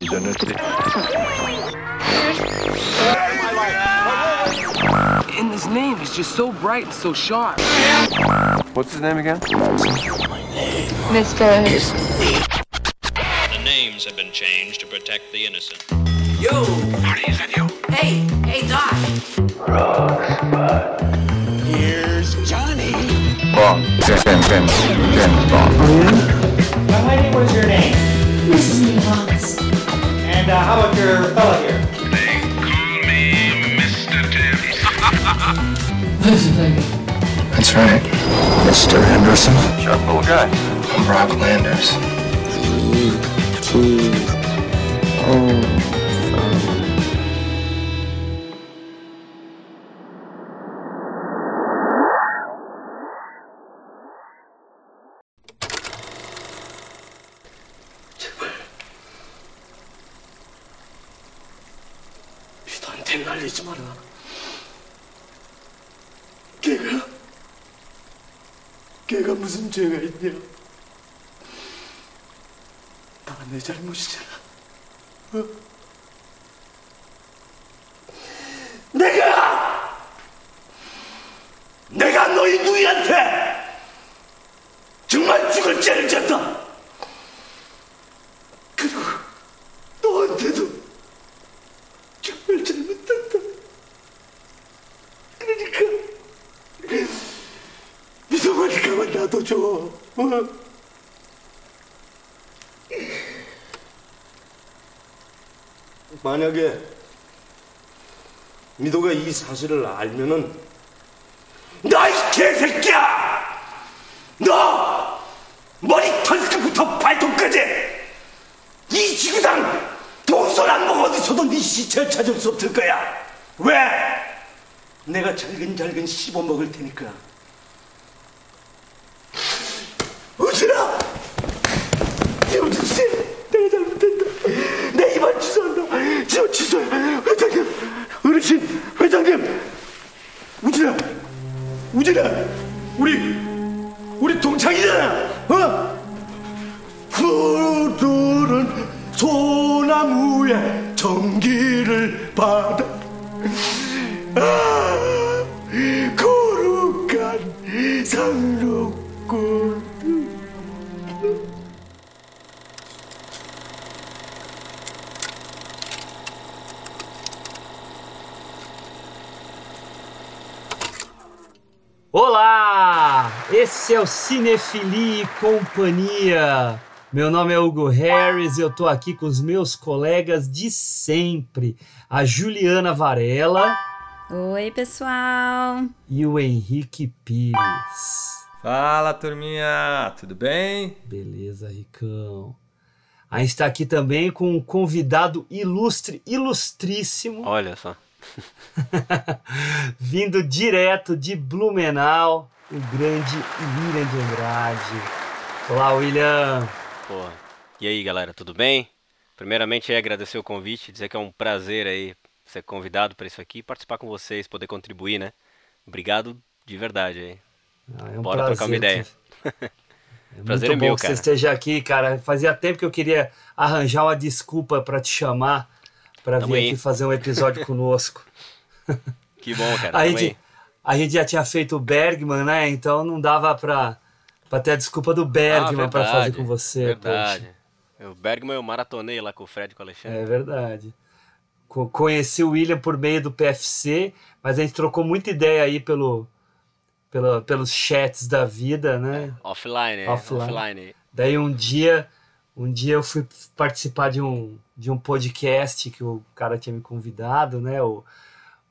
And his name is just so bright and so sharp. What's his name again? Mr. The names have been changed to protect the innocent. Yo! Marty, is that you? Hey, hey, Doc. Here's Johnny. Bond. James, James, James, James Bond. Now, lady, what is your name? Mrs. Nivas. And uh, how about your fella here? They call me Mr. Tibbs. Listen, baby. That's right. Mr. Henderson. Sharp little guy. I'm Rob Landers. Three, two, oh. 죄가 있냐? 다 내 잘못이잖아. 어? 내가 내가 너희 누이한테 정말 죽을 죄를 졌다. 그리고 너한테도 정말 잘못했다. 그러니까 가만 놔둬줘. 어? 만약에 미도가 이 사실을 알면은 나 이 개새끼야! 너 머리 털끝부터 발톱까지 이 지구상 동서남북 어디서도 네 시체를 찾을 수 없을 거야. 왜? 내가 잘근잘근 씹어 먹을 테니까. 우진아! 우진 씨, 내가 잘못했다. 내 이만 취소한다. 지금 취소해. 회장님, 어르신, 회장님. 우진아, 우진아, 우리 우리 동창이잖아. 어? 푸르른 소나무에 전기를 받아 아, 거룩한 상록골 Olá! Esse é o Cinefili e Companhia. Meu nome é Hugo Harris e eu tô aqui com os meus colegas de sempre, a Juliana Varela Oi, pessoal! e o Henrique Pires. Fala, turminha! Tudo bem? Beleza, Ricão. A gente está aqui também com um convidado ilustre, ilustríssimo, Olha só. vindo direto de Blumenau, o grande William de Andrade. Olá, William. Porra. E aí, galera, tudo bem? Primeiramente, é agradecer o convite, dizer que é um prazer aí ser convidado para isso aqui, participar com vocês, poder contribuir, né? Obrigado de verdade aí. Ah, é um Bora trocar uma ideia. que- É Prazer muito é bom meu, que cara. você esteja aqui, cara. Fazia tempo que eu queria arranjar uma desculpa para te chamar para vir aí. aqui fazer um episódio conosco. Que bom, cara. A gente, a gente já tinha feito o Bergman, né? Então não dava pra, pra ter a desculpa do Bergman Ah, para fazer com você. Verdade. O Bergman eu maratonei lá com o Fred e com o Poxa. Alexandre. É verdade. Co- Conheci o William por meio do PFC, mas a gente trocou muita ideia aí pelo, pelo, pelos chats da vida, né? Offline, é. Offline. Offline. Daí um dia, um dia eu fui participar de um, de um podcast que o cara tinha me convidado, né? O,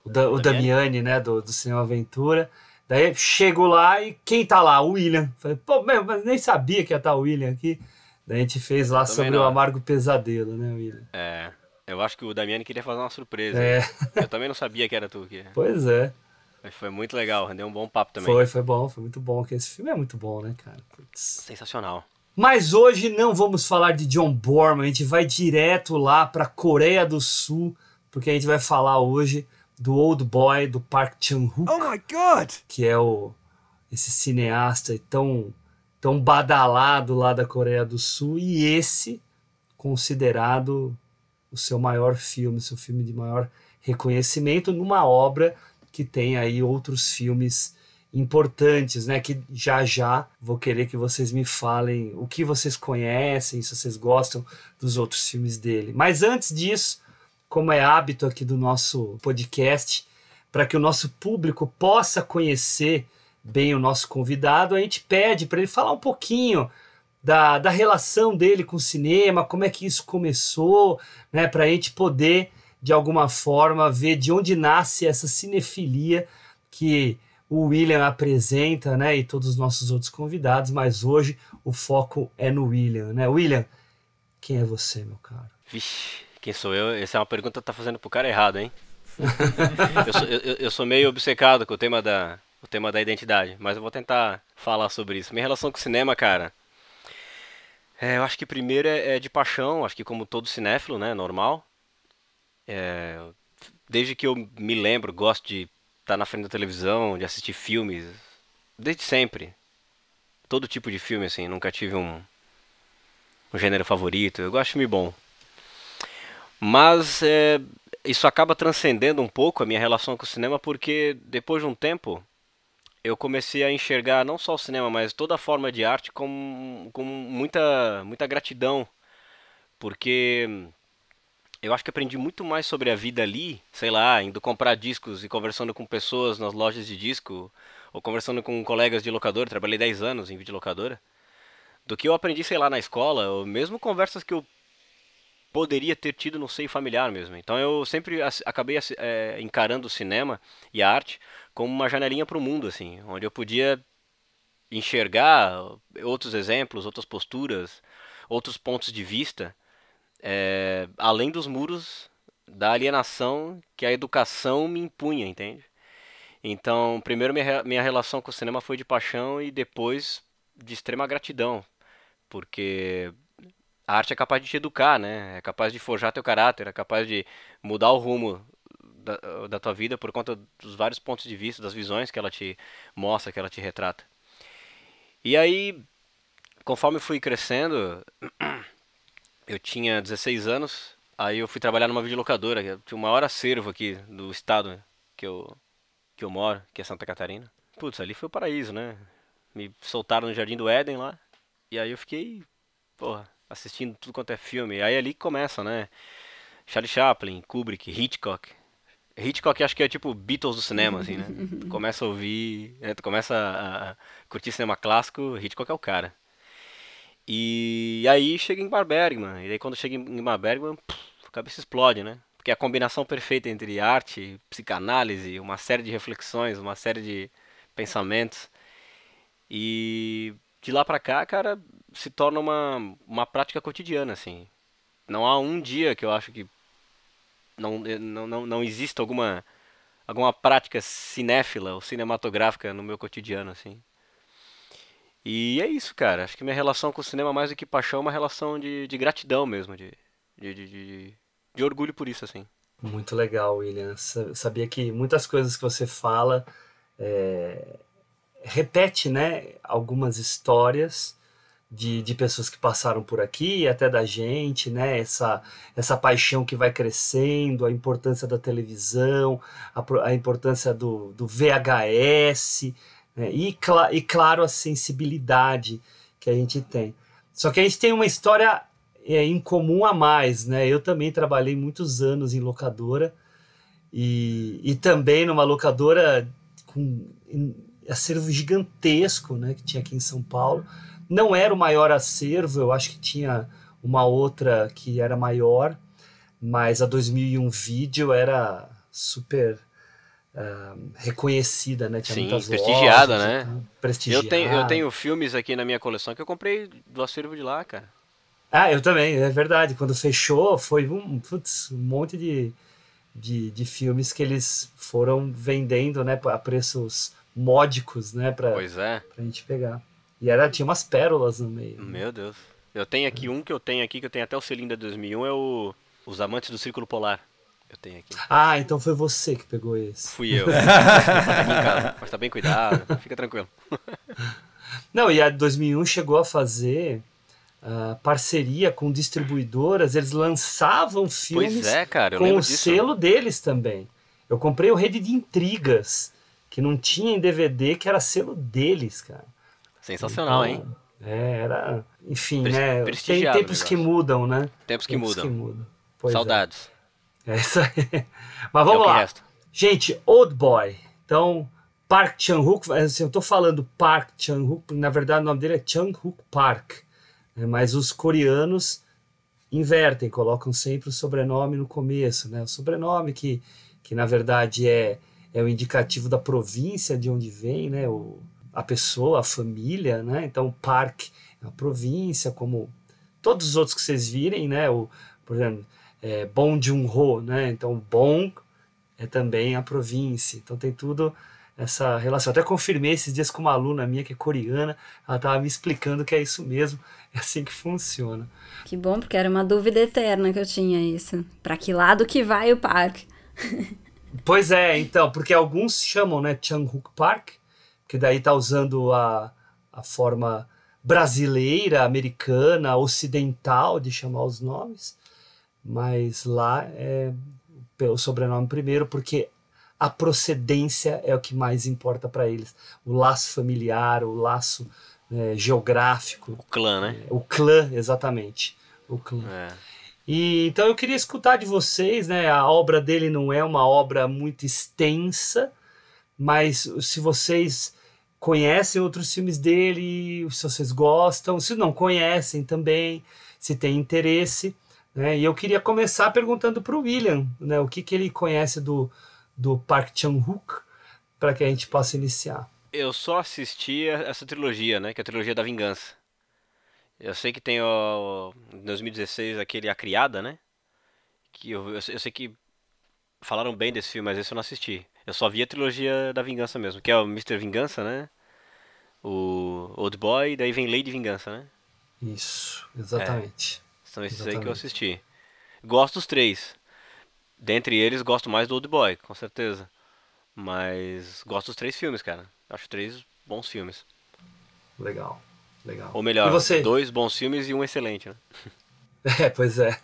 o, Da- o Damiani? Né? Do, do Cinema Aventura. Daí chego lá e quem tá lá? O William. Falei, pô, meu, mas nem sabia que ia estar o William aqui. Daí a gente fez lá Também sobre não. o Amargo Pesadelo, né, William? É. Eu acho que o Damiani queria fazer uma surpresa. É. Eu também não sabia que era tu que. Pois é. Mas foi muito legal, rendeu um bom papo também. Foi, foi bom, foi muito bom. Esse filme é muito bom, né, cara? Putz. Sensacional. Mas hoje não vamos falar de John Borman, a gente vai direto lá para Coreia do Sul, porque a gente vai falar hoje do Old Boy do Park Chan-wook, Oh my god! que é o esse cineasta tão tão badalado lá da Coreia do Sul e esse considerado o seu maior filme, o seu filme de maior reconhecimento numa obra que tem aí outros filmes importantes, né? Que já já vou querer que vocês me falem o que vocês conhecem, se vocês gostam dos outros filmes dele. Mas antes disso, como é hábito aqui do nosso podcast, para que o nosso público possa conhecer bem o nosso convidado, a gente pede para ele falar um pouquinho da, da relação dele com o cinema, como é que isso começou, né? Para a gente poder, de alguma forma, ver de onde nasce essa cinefilia que o William apresenta, né, e todos os nossos outros convidados, mas hoje o foco é no William, né? William, quem é você, meu caro? Vixe, quem sou eu? Essa é uma pergunta que tá fazendo pro cara errado, hein? eu, sou, eu, eu, sou, meio obcecado com o tema da o tema da identidade, mas eu vou tentar falar sobre isso. Minha relação com o cinema, cara, é, eu acho que primeiro é, é, de paixão, acho que como todo cinéfilo, né, normal. É, desde que eu me lembro, gosto de estar tá na frente da televisão, de assistir filmes, desde sempre. Todo tipo de filme, assim, nunca tive um, um gênero favorito. Eu gosto de filme bom. Mas é, isso acaba transcendendo um pouco a minha relação com o cinema, porque depois de um tempo eu comecei a enxergar não só o cinema, mas toda a forma de arte com, com muita, muita gratidão. Porque eu acho que aprendi muito mais sobre a vida ali, sei lá, indo comprar discos e conversando com pessoas nas lojas de disco, ou conversando com colegas de locadora, trabalhei 10 anos em videolocadora, do que eu aprendi, sei lá, na escola, ou mesmo conversas que eu poderia ter tido no seio familiar mesmo. Então eu sempre acabei é, encarando o cinema e a arte como uma janelinha para o mundo, assim, onde eu podia enxergar outros exemplos, outras posturas, outros pontos de vista é, além dos muros da alienação que a educação me impunha, entende? Então, primeiro minha, minha relação com o cinema foi de paixão e depois de extrema gratidão, porque a arte é capaz de te educar, né? É capaz de forjar teu caráter, é capaz de mudar o rumo da, da tua vida por conta dos vários pontos de vista, das visões que ela te mostra, que ela te retrata. E aí, conforme fui crescendo, eu tinha 16 anos, aí eu fui trabalhar numa videolocadora, que tinha o maior acervo aqui do estado que eu, que eu moro, que é Santa Catarina. Putz, ali foi o paraíso, né? Me soltaram no Jardim do Éden lá, e aí eu fiquei, porra, assistindo tudo quanto é filme. Aí ali começa, né? Charlie Chaplin, Kubrick, Hitchcock. Hitchcock acho que é tipo Beatles do cinema, assim, né? Tu começa a ouvir, né? tu começa a curtir cinema clássico, Hitchcock é o cara. E aí chega em Bergman. E aí quando chega em Bergman, a cabeça explode, né? Porque é a combinação perfeita entre arte, psicanálise, uma série de reflexões, uma série de pensamentos. E de lá pra cá, cara, se torna uma, uma prática cotidiana, assim. Não há um dia que eu acho que não, não, não, não exista alguma, alguma prática cinéfila ou cinematográfica no meu cotidiano, assim. E é isso, cara. Acho que minha relação com o cinema, mais do que paixão, é uma relação de, de gratidão mesmo, de, de, de, de, orgulho por isso, assim. Muito legal, William. Sabia que muitas coisas que você fala é, repete, né, algumas histórias de, de pessoas que passaram por aqui, até da gente, né, essa, essa paixão que vai crescendo, a importância da televisão, a, a importância do, do VHS, né? E, cl e, claro, a sensibilidade que a gente tem. Só que a gente tem uma história é, em comum a mais, né? Eu também trabalhei muitos anos em locadora e, e também numa locadora com acervo gigantesco, né? Que tinha aqui em São Paulo. Não era o maior acervo, eu acho que tinha uma outra que era maior, mas a 2001 Vídeo era super reconhecida, né? Tinha Sim, prestigiada, lojas, né? Prestigiada. Eu tenho, eu tenho filmes aqui na minha coleção que eu comprei do acervo de lá, cara. Ah, eu também, é verdade. Quando fechou, foi um, putz, um monte de, de, de, filmes que eles foram vendendo, né? A preços módicos, né? Pra, pois é. Pra gente pegar. E era, tinha umas pérolas no meio. Né? Meu Deus. Eu tenho aqui um que eu tenho aqui, que eu tenho até o selinho da 2001, é o Os Amantes do Círculo Polar. Eu tenho aqui. Ah, então foi você que pegou esse. Fui eu. mas tá bem cuidado, fica tranquilo. Não, e a 2001 chegou a fazer ah, parceria com distribuidoras, eles lançavam filmes é, cara, com o disso. selo deles também. Eu comprei o Rede de Intrigas, que não tinha em DVD, que era selo deles, cara. Sensacional, hein? Então, É, era. Enfim, Pres- né? Tem tempos que mudam, né? Tempos que mudam. Pois é. Saudades. É isso aí. Mas É vamos que lá. resta. Gente, Old Boy. Então, Park Chan-wook, assim, eu tô falando Park Chan-wook, na verdade o nome dele é Chan-wook Park. né? Mas os coreanos invertem, colocam sempre o sobrenome no começo, né? O sobrenome que, que na verdade é, é o indicativo da província de onde vem, né? O, a pessoa, a família, né? Então, Park é a província, como todos os outros que vocês virem, né? O, por exemplo, é, Bong Joon-ho, né? Então, Bong é também a província. Então tem tudo essa relação. Até confirmei esses dias com uma aluna minha que é coreana, ela estava me explicando que é isso mesmo, é assim que funciona. Que bom, porque era uma dúvida eterna que eu tinha isso. Pra que lado que vai o parque? Pois é, então, porque alguns chamam, né, Changhuk Park, que daí tá usando a, a forma brasileira, americana, ocidental de chamar os nomes, mas lá é pelo sobrenome primeiro, porque a procedência é o que mais importa para eles. O laço familiar, o laço é, geográfico. O clã, né? O clã, exatamente. O clã. É. E, então eu queria escutar de vocês, né? A obra dele não é uma obra muito extensa, mas se vocês conhecem outros filmes dele, se vocês gostam, se não conhecem também, se tem interesse, né? E eu queria começar perguntando para o William, né? O que, que ele conhece do, do Park Chan-wook, para que a gente possa iniciar. Eu só assisti essa trilogia, né? Que é a trilogia da vingança. Eu sei que tem o. Em 2016 aquele A Criada, né? Que eu, eu, sei- eu sei que falaram bem desse filme, mas esse eu não assisti. Eu só vi a trilogia da vingança mesmo, que é o Mr. Vingança, né? O Old Boy, daí vem Lady Vingança, né? Isso, exatamente. São esses aí que eu Exatamente. assisti. Gosto dos três. Dentre eles, gosto mais do Old Boy, com certeza. Mas gosto dos três filmes, cara. Acho três bons filmes. Legal, legal. Ou melhor, você? dois bons filmes e um excelente, né? É, pois é.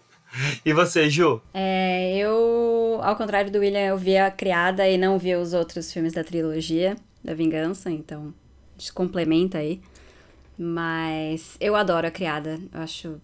e você, Ju? É, eu, ao contrário do William, eu vi a Criada e não vi os outros filmes da trilogia da Vingança, então a gente complementa aí. Mas eu adoro a Criada, eu acho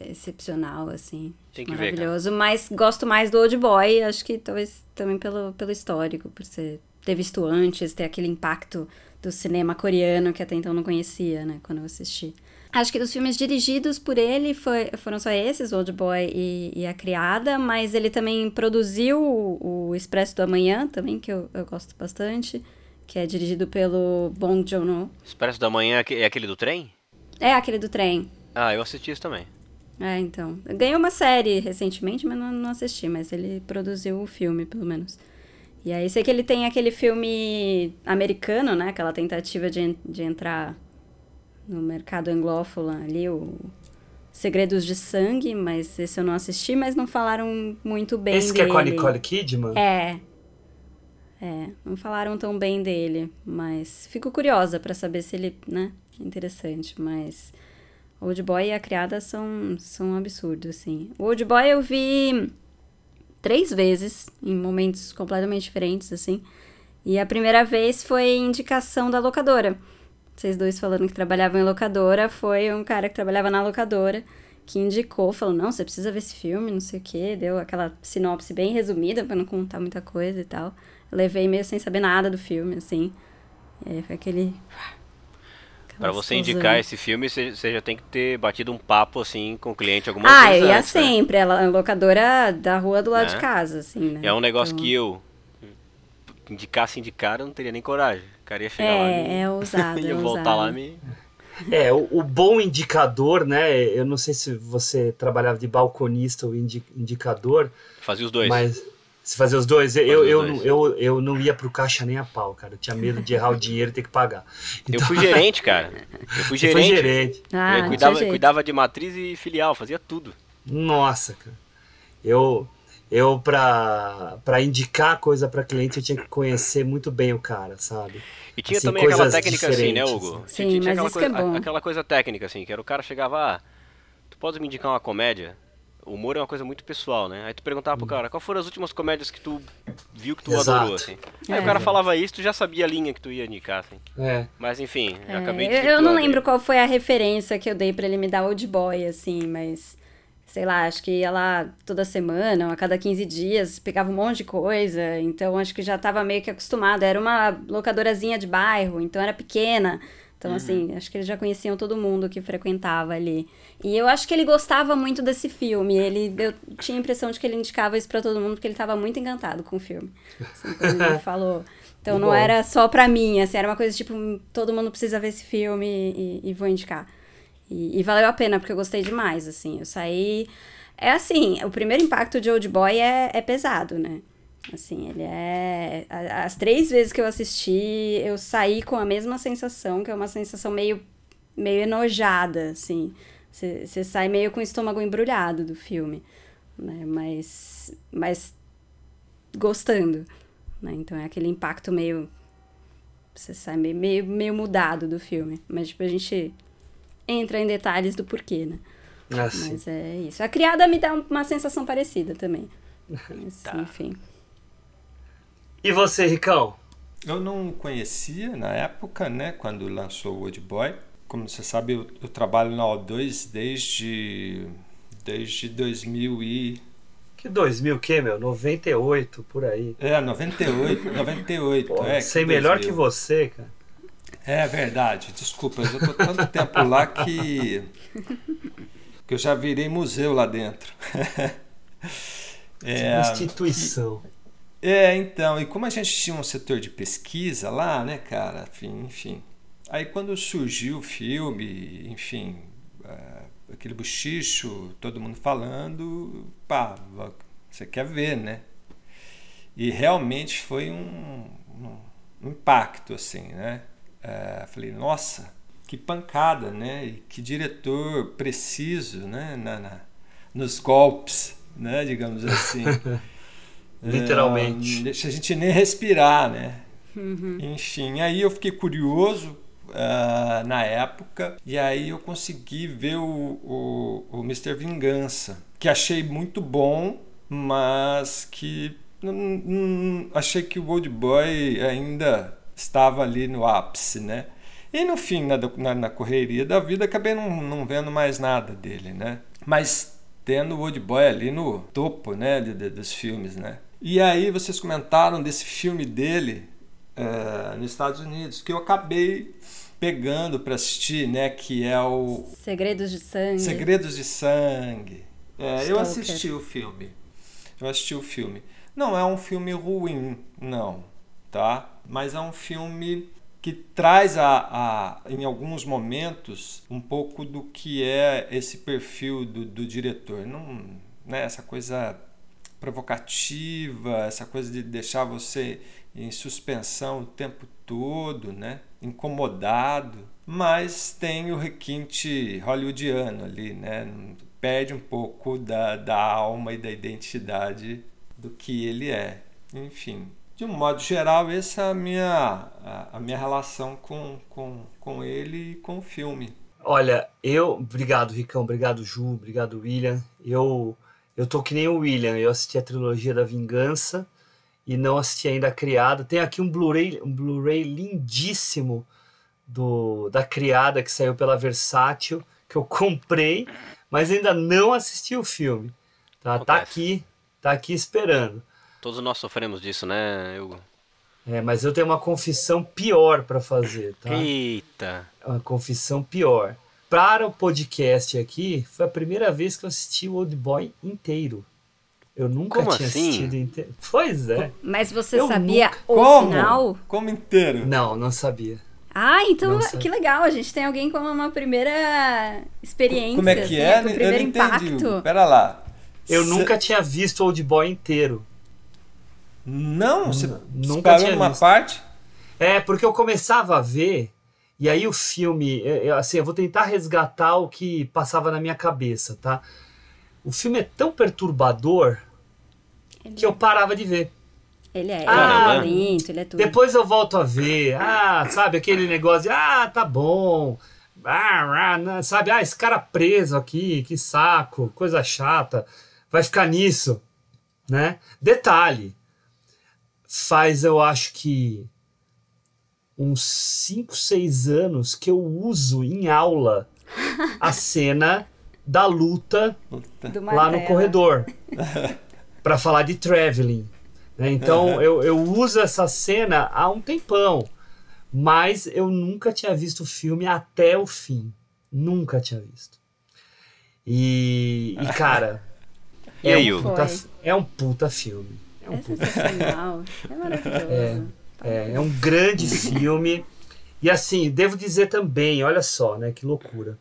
excepcional, assim. Tem que ver, maravilhoso. Mas gosto mais do Old Boy, acho que talvez também pelo, pelo histórico, por ser, ter visto antes, ter aquele impacto do cinema coreano que até então não conhecia, né, quando eu assisti. Acho que dos filmes dirigidos por ele foi, foram só esses, Old Boy e, e A Criada, mas ele também produziu o, o Expresso do Amanhã, também, que eu, eu gosto bastante, que é dirigido pelo Bong Joon-ho. Expresso da Manhã é aque- é aquele do trem? É aquele do trem. Ah, eu assisti isso também. É, então. Ganhou uma série recentemente, mas não, não assisti, mas ele produziu o filme, pelo menos. E aí sei que ele tem aquele filme americano, né? Aquela tentativa de, de entrar no mercado anglófono ali, o Segredos de Sangue, mas esse eu não assisti, mas não falaram muito bem Esse que é dele. com a Nicole Kidman? É. É, não falaram tão bem dele, mas fico curiosa pra saber se ele, né, é interessante, mas Old Boy e a Criada são, são um absurdo, assim. O Old Boy eu vi três vezes, em momentos completamente diferentes, assim, e a primeira vez foi indicação da locadora. Vocês dois falando que trabalhavam em locadora, foi um cara que trabalhava na locadora que indicou, falou, não, você precisa ver esse filme, não sei o quê, deu aquela sinopse bem resumida pra não contar muita coisa e tal. Levei meio sem saber nada do filme, assim. E aí foi aquele... Pra você indicar esse filme, você já tem que ter batido um papo assim com o cliente algumas Ah, vezes eu ia antes, né? sempre, ela é locadora da rua do lado Né? de casa, assim, né? É um negócio Então, que eu indicasse de cara, eu não teria nem coragem. O cara ia chegar lá É, e é ousado, ia é voltar ousado. lá e me... É, o, o bom indicador, né? Eu não sei se você trabalhava de balconista ou indi- indicador, Fazia os dois. mas se fazer os dois, eu, os eu, dois. não- eu, eu não ia pro caixa nem a pau, cara. Eu tinha medo de errar o dinheiro e ter que pagar. Eu fui gerente, cara. Eu fui Você foi gerente. gerente. Ah, eu cuidava, tinha cuidava de matriz e filial, fazia tudo. Nossa, cara. Eu, Eu, pra, pra indicar coisa pra cliente, eu tinha que conhecer muito bem o cara, sabe? E tinha Assim, também aquela técnica assim, né, Hugo? Sim, Tinha mas aquela isso que é coisa, bom. Aquela coisa técnica, assim, que era o cara chegava, ah, tu pode me indicar uma comédia? O humor é uma coisa muito pessoal, né? Aí tu perguntava pro cara, qual foram as últimas comédias que tu viu que tu Exato. adorou, assim? Aí É. o cara falava isso, tu já sabia a linha que tu ia indicar, assim. É. Mas enfim, eu É, acabei eu, eu não lembro qual foi a referência que eu dei pra ele me dar Old Boy, assim, mas sei lá, acho que ia lá toda semana, ou a cada 15 dias, pegava um monte de coisa, então acho que já tava meio que acostumado. Era uma locadorazinha de bairro, então era pequena. Então, assim, acho que eles já conheciam todo mundo que frequentava ali. E eu acho que ele gostava muito desse filme. Ele, eu tinha a impressão de que ele indicava isso pra todo mundo, porque ele tava muito encantado com o filme. Assim, ele falou. Então não era só pra mim, assim, era uma coisa tipo, todo mundo precisa ver esse filme e, e vou indicar. E, e valeu a pena, porque eu gostei demais, assim. Eu saí. É assim, o primeiro impacto de Old Boy é, é pesado, né? Assim, ele é. As três vezes que eu assisti, eu saí com a mesma sensação, que é uma sensação meio, meio enojada, assim. Você sai meio com o estômago embrulhado do filme, né? Mas. Mas. gostando, né? Então é aquele impacto meio. Você sai meio, meio, meio mudado do filme. Mas, tipo, a gente entra em detalhes do porquê, né? Assim. Mas é isso. A criada me dá uma sensação parecida também. Mas, enfim. E você, Ricão? Eu não conhecia na época, né, quando lançou o Old Boy. Como você sabe, eu, eu trabalho na O2 desde, desde 2000 e... Que 2000 o quê, meu? 98, por aí. É, 98, 98. Pô, é, sei que melhor 2000. que você, cara. É verdade, desculpa, eu tô tanto tempo lá que, que eu já virei museu lá dentro. É, Instituição. É, então, e como a gente tinha um setor de pesquisa lá, né, cara, enfim, enfim. Aí quando surgiu o filme, enfim, é, aquele buchicho, todo mundo falando, pá, você quer ver, né? E realmente foi um, um impacto, assim, né? É, falei, nossa, que pancada, né? E que diretor preciso, né? Na, na- nos golpes, né? Digamos assim. Literalmente. É, deixa a gente nem respirar, né? Enfim, aí eu fiquei curioso ah, na época e aí eu consegui ver o, o, o Mr. Vingança, que achei muito bom, mas que achei que o Old Boy ainda estava ali no ápice, né? E no fim, na, na, na correria da vida, acabei não, não vendo mais nada dele, né? Mas tendo o Old Boy ali no topo, né, de- de- dos filmes, né? E aí vocês comentaram desse filme dele eh, nos Estados Unidos, que eu acabei pegando para assistir, né, que é o Segredos de Sangue. Segredos de Sangue. É, eu assisti o filme. Eu assisti o filme. Não é um filme ruim, não, tá? Mas é um filme que traz a, a, em alguns momentos um pouco do que é esse perfil do, do diretor. Não, né, essa coisa provocativa, essa coisa de deixar você em suspensão o tempo todo, né? incomodado, mas tem o requinte hollywoodiano ali, né? perde um pouco da, da alma e da identidade do que ele é. Enfim, de um modo geral, essa é a minha, a, a minha relação com, com, com ele e com o filme. Olha, eu. Obrigado, Ricão. Obrigado, Ju. Obrigado, William. Eu, eu tô que nem o William. Eu assisti a trilogia da Vingança e não assisti ainda a Criada. Tem aqui um Blu-ray um Blu-ray lindíssimo do, da Criada que saiu pela Versátil, que eu comprei, mas ainda não assisti o filme. Tá, tá aqui, tá aqui esperando. Todos nós sofremos disso, né, Hugo? É, mas eu tenho uma confissão pior para fazer, tá? Eita. uma confissão pior. Para o podcast aqui, foi a primeira vez que eu assisti o Old Boy inteiro. Eu nunca Como tinha assim? assistido inteiro. Pois é. Mas você Eu sabia nunca- o Como? final? Como inteiro? Não, não sabia. Ah, então sabia. que legal. A gente tem alguém com uma primeira experiência. Como é que assim, é? Com o Eu primeiro não entendi. impacto. Pera lá. Eu Cê- nunca tinha visto o Old Boy inteiro. Não? Você Nunca parou tinha numa visto. parte? É, porque eu começava a ver, e aí o filme, eu- eu- assim, eu vou tentar resgatar o que passava na minha cabeça, tá? O filme é tão perturbador Ele que eu parava de ver. Ele é, ele Ah, é violento, ele é tudo. Depois eu volto a ver. Ah, sabe aquele negócio de ah, tá bom. Ah, ah, né, sabe, ah, esse cara preso aqui, que saco, coisa chata. Vai ficar nisso, né? Detalhe. Faz, eu acho que uns 5, 6 anos que eu uso em aula a cena da luta lá no corredor para falar de traveling. né? Então eu, eu uso essa cena há um tempão, mas eu nunca tinha visto o filme até o fim. Nunca tinha visto. E, e, cara, E é, um puta, é um puta filme. É um É puta sensacional. É maravilhoso. é, é um grande filme. E assim, devo dizer também, olha só, né? Que loucura.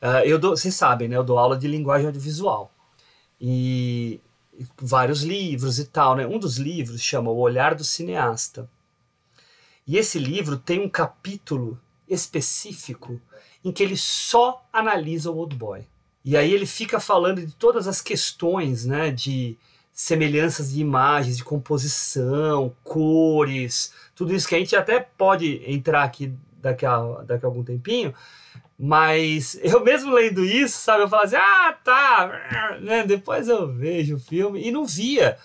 Ah, eu dou, vocês sabem, né? Eu dou aula de linguagem audiovisual. E e vários livros e tal, né? Um dos livros chama O Olhar do Cineasta. E esse livro tem um capítulo específico em que ele só analisa o Old Boy. E aí ele fica falando de todas as questões, né, de semelhanças de imagens, de composição, cores, tudo isso que a gente até pode entrar aqui daqui a, daqui a algum tempinho, mas eu mesmo lendo isso, sabe, eu falo assim, ah, tá, né, depois eu vejo o filme, e não via,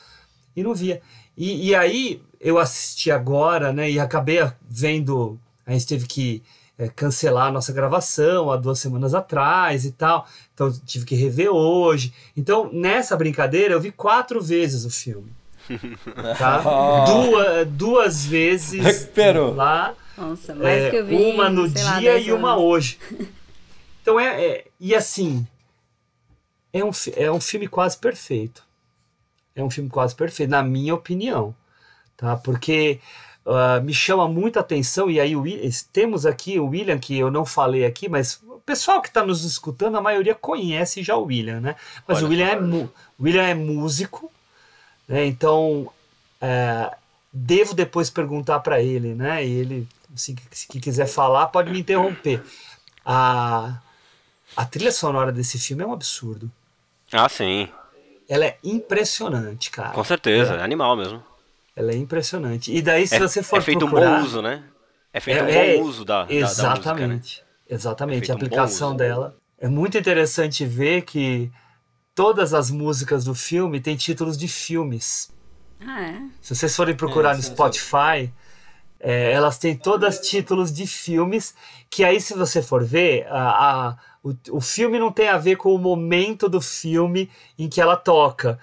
e não via. E, e aí eu assisti agora, né, e acabei vendo, a gente teve que é, cancelar a nossa gravação há duas semanas atrás e tal. Então tive que rever hoje. Então, nessa brincadeira, eu vi quatro vezes o filme. Tá? duas, duas vezes Recuperou. lá. Nossa, mais é, que eu vi. uma no lá, dia 10 e uma anos. hoje. Então é, é- E assim. É um, é um filme quase perfeito. É um filme quase perfeito, na minha opinião. Tá? Porque ah, me chama muita atenção, e aí o temos aqui o William, que eu não falei aqui, mas o pessoal que está nos escutando, a maioria conhece já o William, né? Mas Olha o William é, William é músico, né? Então é, devo depois perguntar para ele, né? E ele, se, se quiser falar, pode me interromper. A, a trilha sonora desse filme é um absurdo. Ah, sim. Ela é impressionante, cara. Com certeza. É animal mesmo. Ela é impressionante. E daí, se é, você for é feito procurar... um bom uso, né? É feito um É- bom uso da, da- da, música, né? Exatamente. Exatamente. É a um aplicação uso. dela. É muito interessante ver que todas as músicas do filme têm títulos de filmes. Ah, é? Se vocês forem procurar É, no. Spotify, é, elas têm todas títulos de filmes que aí, se você for ver, a, a- o, o filme não tem a ver com o momento do filme em que ela toca,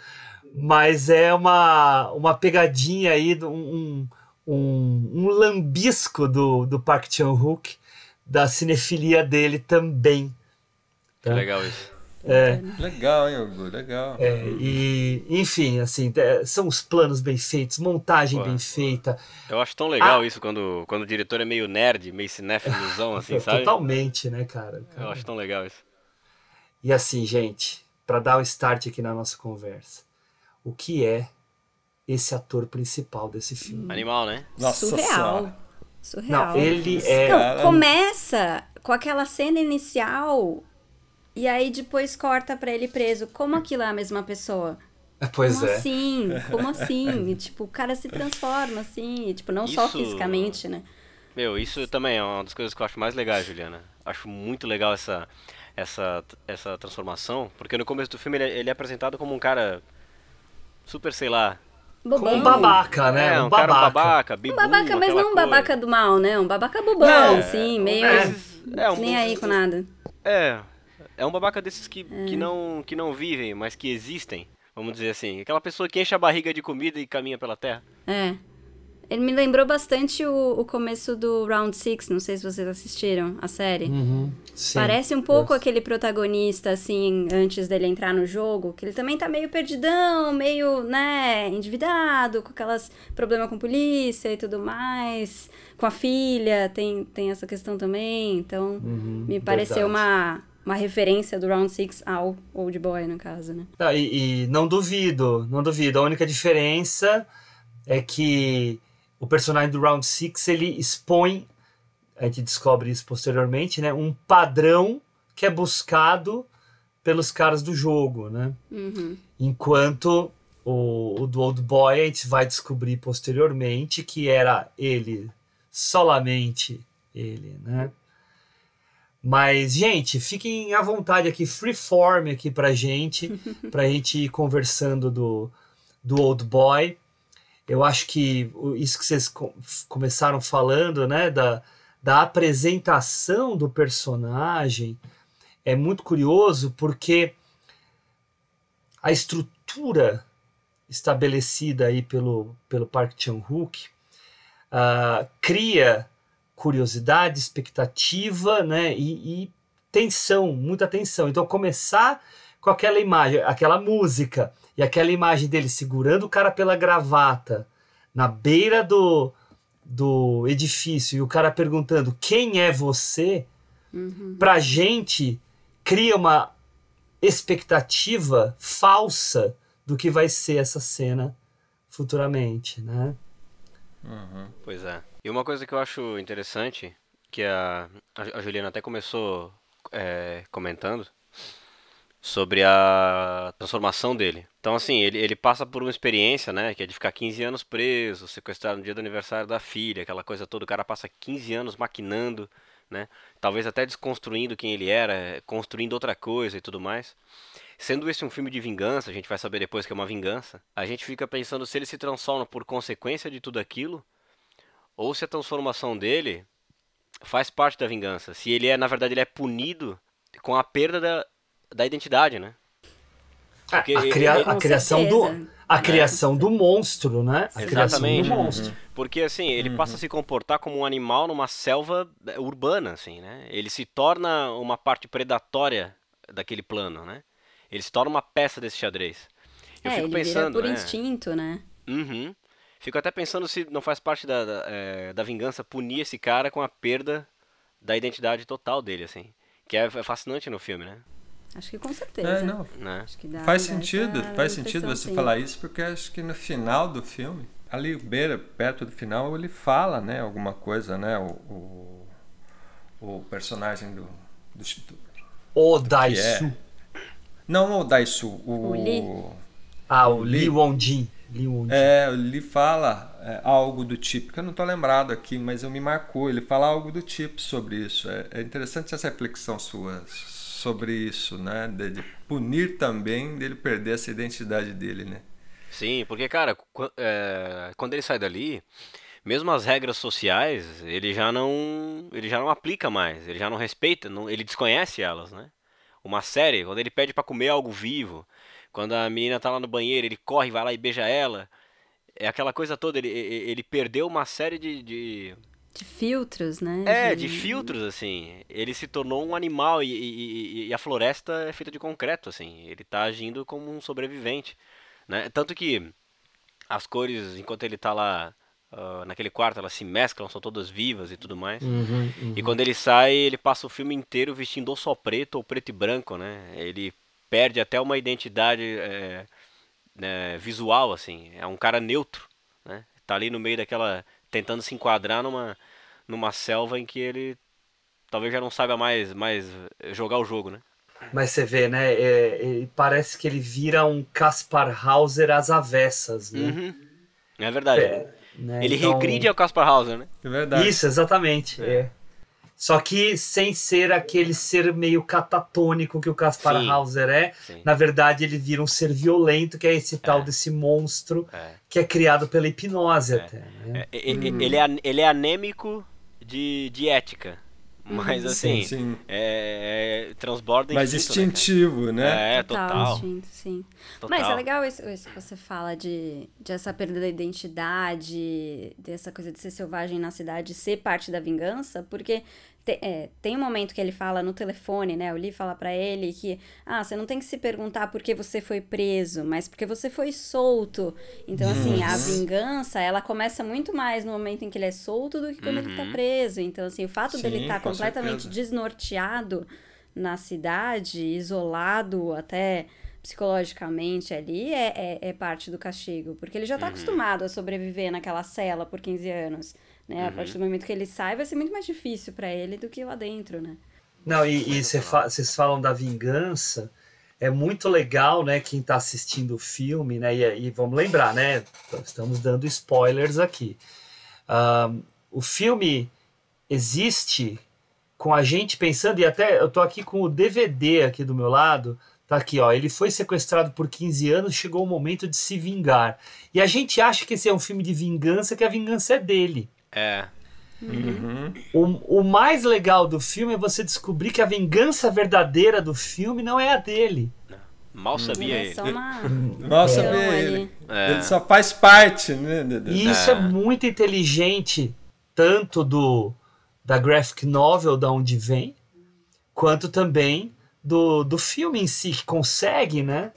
mas é uma, uma pegadinha aí, um, um, um lambisco do, do Park Chan-wook, da cinefilia dele também. Que Tá? legal isso. É, Legal, hein, Hugo? Legal. é, e, enfim, assim, é, são os planos bem feitos, montagem Pô. bem feita, Eu acho tão legal Ah. isso quando, quando o diretor é meio nerd, meio cinéfilozão, assim, sabe? Totalmente, né, cara? Eu acho tão legal isso. E assim, gente, para dar o start aqui na nossa conversa, o que é esse ator principal desse filme? Animal, né? Nossa Surreal. Senhora. Surreal. Não, ele é. Não, começa com aquela cena inicial e aí depois corta pra ele preso. Como aquilo é a mesma pessoa? Pois Como é. assim? Como assim? E, tipo, o cara se transforma assim, e, tipo, não só Isso- fisicamente, né? Meu, isso também é uma das coisas que eu acho mais legais, Juliana. Acho muito legal essa, essa, essa transformação, porque no começo do filme ele, é- ele é apresentado como um cara super, sei lá. Bobão. Um babaca, né? é, um um cara um babaca. babaca, Um bibu, babaca, mas não um coisa. babaca do mal, né? Um babaca bobão, Não, assim, meio. Mas é um Nem aí com nada. É, é um babaca desses que, É. que, não, que não vivem, mas que existem, vamos dizer assim. Aquela pessoa que enche a barriga de comida e caminha pela terra. É. Ele me lembrou bastante o, o começo do Round Six, não sei se vocês assistiram a série. Uhum, sim. Parece um pouco Yes. aquele protagonista, assim, antes dele entrar no jogo, que ele também tá meio perdidão, meio, né, endividado, com aquelas problemas com polícia e tudo mais, com a filha, tem, tem essa questão também, então Uhum, me pareceu verdade. uma, uma referência do Round Six ao Old Boy, no caso, né? Tá, e, e não duvido, não duvido. A única diferença é que o personagem do Round Six ele expõe, a gente descobre isso posteriormente, né? Um padrão que é buscado pelos caras do jogo, né? Uhum. Enquanto O, o do Old Boy a gente vai descobrir posteriormente que era ele, solamente ele, né? Mas, gente, fiquem à vontade aqui, freeform aqui pra gente, pra gente ir conversando do, do Old Boy. Eu acho que isso que vocês co- começaram falando, né, da, da apresentação do personagem, é muito curioso porque a estrutura estabelecida aí pelo, pelo Park Chan-wook ah, cria curiosidade, expectativa, né, e, e tensão, muita tensão. Então começar com aquela imagem, aquela música e aquela imagem dele segurando o cara pela gravata na beira do, do edifício e o cara perguntando quem é você, pra gente cria uma expectativa falsa do que vai ser essa cena futuramente, né? Pois é. E uma coisa que eu acho interessante, que a, a Juliana até começou é, comentando, sobre a transformação dele. Então, assim, ele, ele passa por uma experiência, né, que é de ficar 15 anos preso, sequestrado no dia do aniversário da filha, aquela coisa toda. O cara passa 15 anos maquinando, né, talvez até desconstruindo quem ele era, construindo outra coisa e tudo mais. Sendo esse um filme de vingança, a gente vai saber depois que é uma vingança, a gente fica pensando se ele se transforma por consequência de tudo aquilo, ou se a transformação dele faz parte da vingança. Se ele é, na verdade, ele é punido com a perda da, da identidade, né? Porque a, cria- ele- a criação do certeza. a criação do monstro, né? A criação do Exatamente. monstro. Porque assim, ele passa a se comportar como um animal numa selva eh, urbana, assim, né? Ele se torna uma parte predatória daquele plano, né? Ele se torna uma peça desse xadrez. Eu é, fico ele pensando, vira por né? instinto, né? Uhum. Fico até pensando se não faz parte da, da, eh, da vingança punir esse cara com a perda da identidade total dele, assim. Que é, é fascinante no filme, né? Acho que com certeza. É, não. Né? Acho que dá, Faz dá sentido, faz sentido você sim. falar isso, porque acho que no final do filme, ali beira, perto do final, ele fala, né, alguma coisa, né, o, o, o personagem do, do, do O Daisu. é. Não o Daisu, o, O Lee? Ah, o Lee. Lee Won-jin. Lee Won-jin. É, ele fala é, algo do tipo, que eu não tô lembrado aqui, mas eu me marcou. Ele fala algo do tipo sobre isso. É, é interessante essa reflexão sua sobre isso, né? De, de punir também dele perder essa identidade dele, né? Sim, porque, cara, é, quando ele sai dali, mesmo as regras sociais, ele já não, ele já não aplica mais, ele já não respeita, não- ele desconhece elas, né? Uma série, quando ele pede pra comer algo vivo, quando a menina tá lá no banheiro, ele corre, vai lá e beija ela, é aquela coisa toda, ele, ele ele perdeu uma série de, de- De filtros, né? é, de filtros, assim. Ele se tornou um animal e, e- e- a floresta é feita de concreto, assim. Ele tá agindo como um sobrevivente, né? Tanto que as cores, enquanto ele tá lá ah, naquele quarto, elas se mesclam, são todas vivas e tudo mais. Uhum, uhum. E quando ele sai, ele passa o filme inteiro vestindo ou só preto ou preto e branco, né? Ele perde até uma identidade é, né, visual, assim. É um cara neutro, né? Tá ali no meio daquela... tentando se enquadrar numa, numa selva em que ele talvez já não saiba mais, mais jogar o jogo, né? Mas você vê, né? é, ele parece que ele vira um Kaspar Hauser às avessas, né? Uhum. É verdade. É, né, Ele então- regride ao Caspar Hauser, né? É verdade. Isso, exatamente. é. Só que sem ser aquele ser meio catatônico que o Kaspar Sim, Hauser é. sim. Na verdade, ele vira um ser violento, que é esse tal desse monstro É. que é criado pela hipnose até. Né? E- e- Ele, é, ele é anêmico de, de ética. Mas assim, Sim, sim. É, é, transborda Mas instinto, né, instintivo, né? É, total. instinto, sim. Total. Mas é legal isso, isso que você fala de, de essa perda da identidade, dessa coisa de ser selvagem na cidade ser parte da vingança, porque te- é, tem um momento que ele fala no telefone, né? O Lee fala pra ele que, ah, você não tem que se perguntar por que você foi preso, mas porque você foi solto. Então, assim, a vingança, ela começa muito mais no momento em que ele é solto do que quando ele tá preso. Então, assim, o fato dele Sim, estar com completamente certeza. desnorteado na cidade, isolado até psicologicamente ali, é, é, é parte do castigo. Porque ele já tá acostumado a sobreviver naquela cela por 15 anos. Né? A partir do momento que ele sai, vai ser muito mais difícil pra ele do que lá dentro, né? Não, e, cê fa- vocês falam da vingança. é muito legal, né? Quem tá assistindo o filme, né? E, e vamos lembrar, né? Estamos dando spoilers aqui. Um, o filme existe com a gente pensando, e até eu tô aqui com o DVD aqui do meu lado, tá aqui, ó. Ele foi sequestrado por 15 anos, chegou o momento de se vingar. E a gente acha que esse é um filme de vingança, que a vingança é dele. É. Uhum. O, o mais legal do filme é você descobrir que a vingança verdadeira do filme não é a dele. Mal sabia Ele ele. é uma... Mal sabia ele. É. Ele só faz parte, né? E isso é. muito inteligente, tanto do da graphic novel, da onde vem, quanto também do, do filme em si, que consegue, né?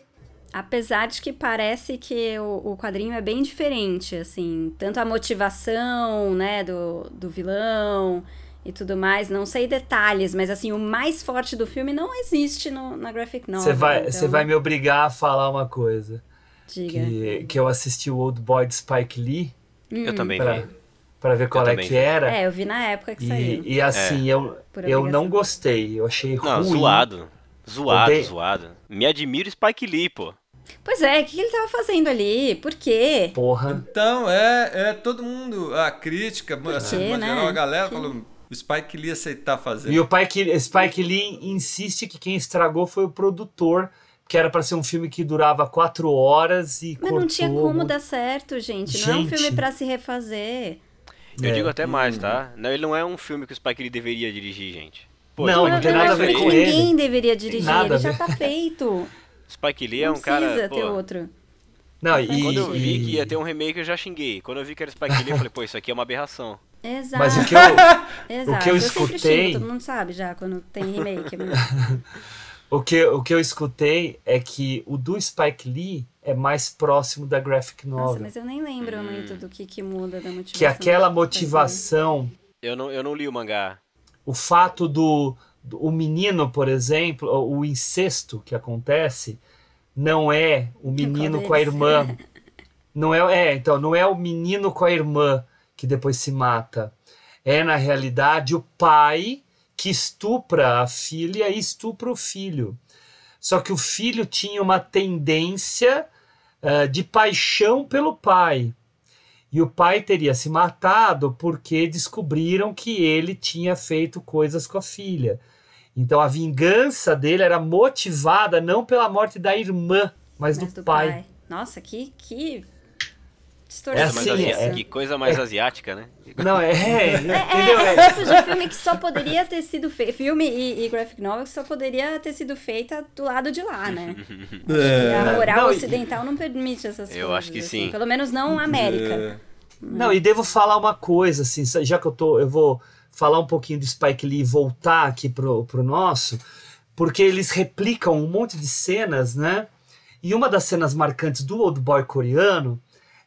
Apesar de que parece que o, o quadrinho é bem diferente, assim, tanto a motivação, né, do, do vilão e tudo mais, não sei detalhes, mas assim, o mais forte do filme não existe no, na graphic novel. Você vai, então, você vai me obrigar a falar uma coisa. Diga. Que, que eu assisti o Old Boy de Spike Lee Eu também pra, vi. pra ver qual é que vi. era. É, eu vi na época que saiu. E, e assim, eu, Por eu obrigação. não gostei. Eu achei Não, ruim. zoado. Zoado, Odeio- zoado. Me admiro Spike Lee, pô. Pois é, o que ele tava fazendo ali? Por quê? Porra. Então, é, é todo mundo, a crítica, assim, quê, né? geral, a galera Que- falou, o Spike Lee aceitar fazer. E o Spike, Spike Lee insiste que quem estragou foi o produtor, que era pra ser um filme que durava quatro horas e Mas cortou não tinha como dar certo, gente. Não é um Gente. filme pra se refazer. Eu É. digo até mais, tá? Não, ele não é um filme que o Spike Lee deveria dirigir, gente. Pô, Não, não tem nada é a ver filme com que ele. ninguém deveria dirigir, ele já tá feito. Spike Lee é um cara. precisa pô, ter outro. Não, e, Quando eu vi e- que ia ter um remake, eu já xinguei. Quando eu vi que era Spike Lee, eu falei, pô, isso aqui é uma aberração. Exato. Mas o que eu, Exato. o que eu sempre escutei- xingo, todo mundo sabe já quando tem remake. Mas... o, que, o que eu escutei é que o do Spike Lee é mais próximo da graphic Nossa, novel. mas eu nem lembro muito do que, que muda da motivação. que aquela motivação, Eu não, eu não li o mangá. o fato do o menino, por exemplo, o incesto que acontece, não é o menino com a irmã. Não é, é, então, não é o menino com a irmã que depois se mata. É, na realidade, o pai que estupra a filha e estupra o filho. Só que o filho tinha uma tendência ah, de paixão pelo pai. E o pai teria se matado porque descobriram que ele tinha feito coisas com a filha. Então a vingança dele era motivada não pela morte da irmã, mas, Mas do, pai. Nossa, que, que É Coisa mais assim, asi- é- Que coisa mais asiática, né? Não, é, é, É, entendeu? é, É- é tipo de filme que só poderia ter sido feito. Filme e, e graphic novel que só poderia ter sido feita do lado de lá, né? A moral Não, ocidental não permite essas Eu coisas. acho que assim. sim. Pelo menos não América. É. Não, e devo falar uma coisa, assim, já que eu tô, eu vou falar um pouquinho do Spike Lee e voltar aqui pro, pro nosso, porque eles replicam um monte de cenas, né? E uma das cenas marcantes do Old Boy coreano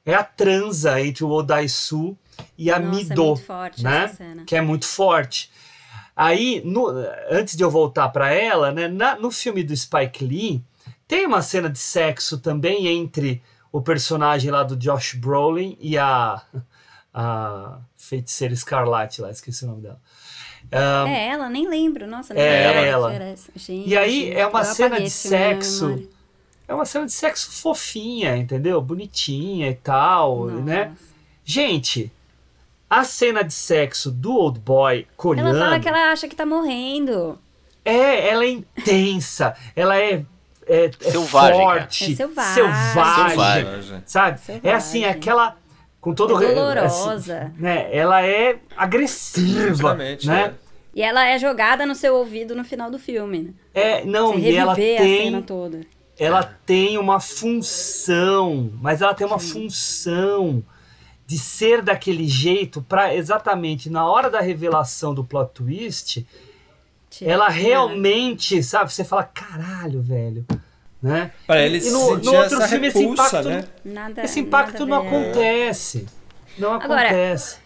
é a transa entre o Odai-su e a Nossa, é Mido, muito forte né? essa cena. Que é muito forte. Aí, no- antes de eu voltar para ela, né, na- no filme do Spike Lee, tem uma cena de sexo também entre o personagem lá do Josh Brolin e a, a feiticeira Escarlate lá, esqueci o nome dela. Ah, É ela, nem lembro. Nossa, nem É lembro ela. essa. Gente, E aí é uma cena de sexo. É uma cena de sexo fofinha, entendeu? Bonitinha e tal, né? Nossa. Gente, a cena de sexo do Old Boy coreano. Ela fala que ela acha que tá morrendo. É, ela é intensa, ela é, é, é Selvagem, cara. forte, É selvagem. selvagem, Selvagem. sabe? Selvagem. É assim, aquela com todo É dolorosa. assim, né? Ela é agressiva, Justamente, né? E ela é jogada no seu ouvido no final do filme. Né? É, não, Você e ela reviver a cena tem toda. ela tem uma função, mas ela tem uma função de ser daquele jeito para exatamente na hora da revelação do plot twist, Tira- ela realmente, sabe, você fala, caralho, velho, né? Pra ele E no, no outro essa filme esse repulsa, impacto, né? Nada, esse impacto nada não acontece. Não Agora, acontece.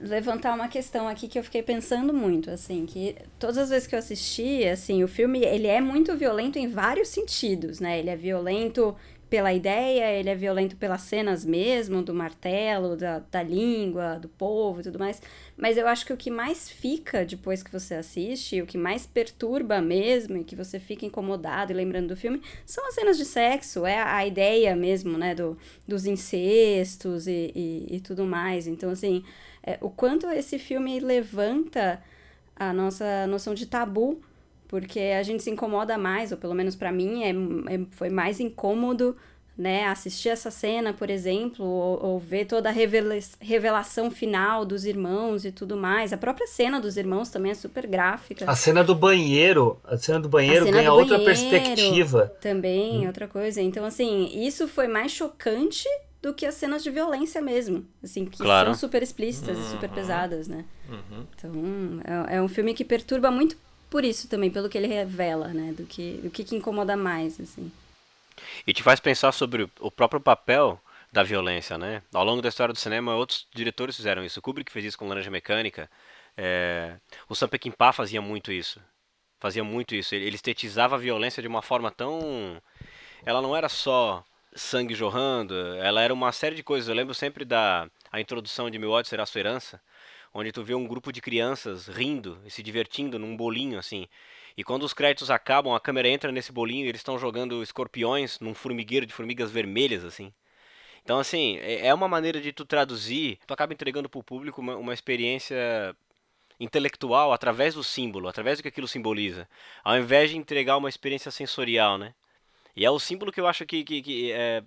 levantar uma questão aqui que eu fiquei pensando muito, assim, que todas as vezes que eu assisti, assim, o filme, ele é muito violento em vários sentidos, né? Ele é violento pela ideia, ele é violento pelas cenas mesmo, do martelo, da, da língua, do povo e tudo mais. Mas eu acho que o que mais fica depois que você assiste, o que mais perturba mesmo e que você fica incomodado e lembrando do filme, são as cenas de sexo, é a, a ideia mesmo, né, do, dos incestos e, e, e tudo mais. Então, assim, é, o quanto esse filme levanta a nossa noção de tabu porque a gente se incomoda mais, ou pelo menos para mim é, é, foi mais incômodo, né, assistir essa cena, por exemplo, ou, ou ver toda a revela revelação final dos irmãos e tudo mais. A própria cena dos irmãos também é super gráfica. A cena do banheiro, a cena do banheiro cena ganha do outra banheiro perspectiva. Também, hum. outra coisa. Então, assim, isso foi mais chocante do que as cenas de violência mesmo, assim, que claro. são super explícitas uhum. e super pesadas, né? Uhum. Então, é, é um filme que perturba muito por isso também, pelo que ele revela, né? Do que, do que, que incomoda mais, assim. E te faz pensar sobre o próprio papel da violência, né? Ao longo da história do cinema, outros diretores fizeram isso. O Kubrick fez isso com Laranja Mecânica. É... O Sam Peckinpah fazia muito isso. Fazia muito isso. Ele estetizava a violência de uma forma tão... Ela não era só sangue jorrando, ela era uma série de coisas. Eu lembro sempre da a introdução de Meu ódio será sua herança, onde tu vê um grupo de crianças rindo e se divertindo num bolinho assim. E quando os créditos acabam, a câmera entra nesse bolinho e eles estão jogando escorpiões num formigueiro de formigas vermelhas assim. Então assim, é, é uma maneira de tu traduzir, tu acaba entregando para o público uma, uma experiência intelectual através do símbolo, através do que aquilo simboliza, ao invés de entregar uma experiência sensorial, né? E é o símbolo que eu acho que, que, que é,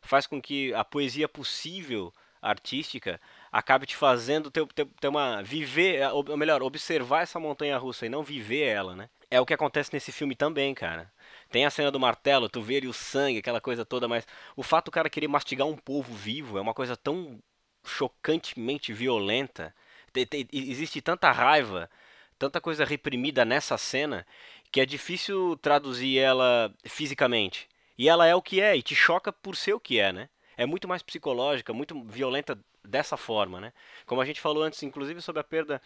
faz com que a poesia possível artística acabe te fazendo ter, ter, ter uma viver, é, ou melhor, observar essa montanha russa e não viver ela, né? É o que acontece nesse filme também, cara. Tem a cena do martelo, tu vê ali o sangue, aquela coisa toda, mas o fato do cara querer mastigar um povo vivo é uma coisa tão chocantemente violenta. Tem, tem, existe tanta raiva, tanta coisa reprimida nessa cena que é difícil traduzir ela fisicamente. E ela é o que é, e te choca por ser o que é, né? É muito mais psicológica, muito violenta dessa forma, né? Como a gente falou antes, inclusive sobre a perda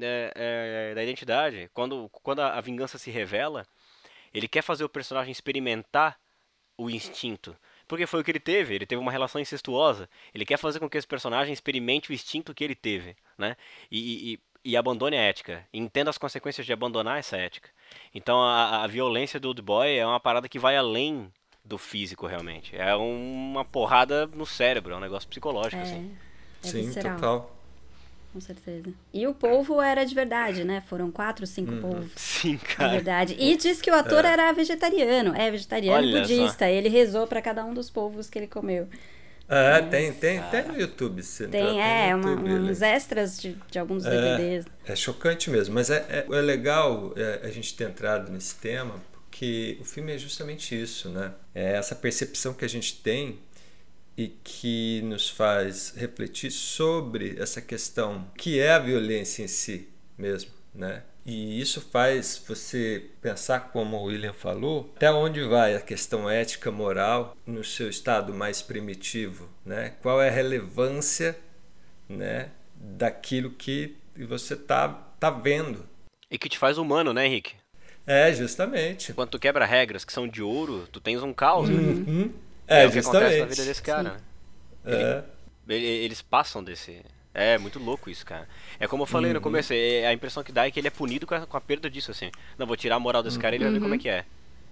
é, é, da identidade, quando, quando a, a vingança se revela, ele quer fazer o personagem experimentar o instinto. Porque foi o que ele teve, ele teve uma relação incestuosa. Ele quer fazer com que esse personagem experimente o instinto que ele teve, né? E, e, e abandone a ética. entenda as consequências de abandonar essa ética. Então a, a violência do Old Boy é uma parada que vai além do físico, realmente. É uma porrada no cérebro, é um negócio psicológico, é. assim. É Sim, visceral. total. Com certeza. E o polvo era de verdade, né? Foram quatro, cinco uhum. polvos. Sim, cara. De verdade. E diz que o ator é. era vegetariano. É, vegetariano e budista. Só. Ele rezou para cada um dos polvos que ele comeu. É, Mas, tem, tem, tem no YouTube. Tem, tem é, YouTube, uma, uns extras de, de alguns DVDs. É é mesmo. Mas é, é, é legal é, a gente ter entrado nesse tema, porque o filme é justamente isso, né? É essa percepção que a gente tem e que nos faz refletir sobre essa questão que é a violência em si mesmo, né? E isso faz você pensar, como o William falou, até onde vai a questão ética, moral no seu estado mais primitivo, né? Qual é a relevância, né, daquilo que você tá tá vendo? E que te faz humano, né, Henrique? É, justamente. Quando tu quebra regras que são de ouro, tu tens um caos, né? uhum. né? É, é o que acontece na vida desse cara, né? É. Ele, eles passam desse. É muito louco isso, cara. É como eu falei uhum. no começo, é, a impressão que dá é que ele é punido com a, com a perda disso, assim. Não, vou tirar a moral desse cara e ele vai ver como é que é.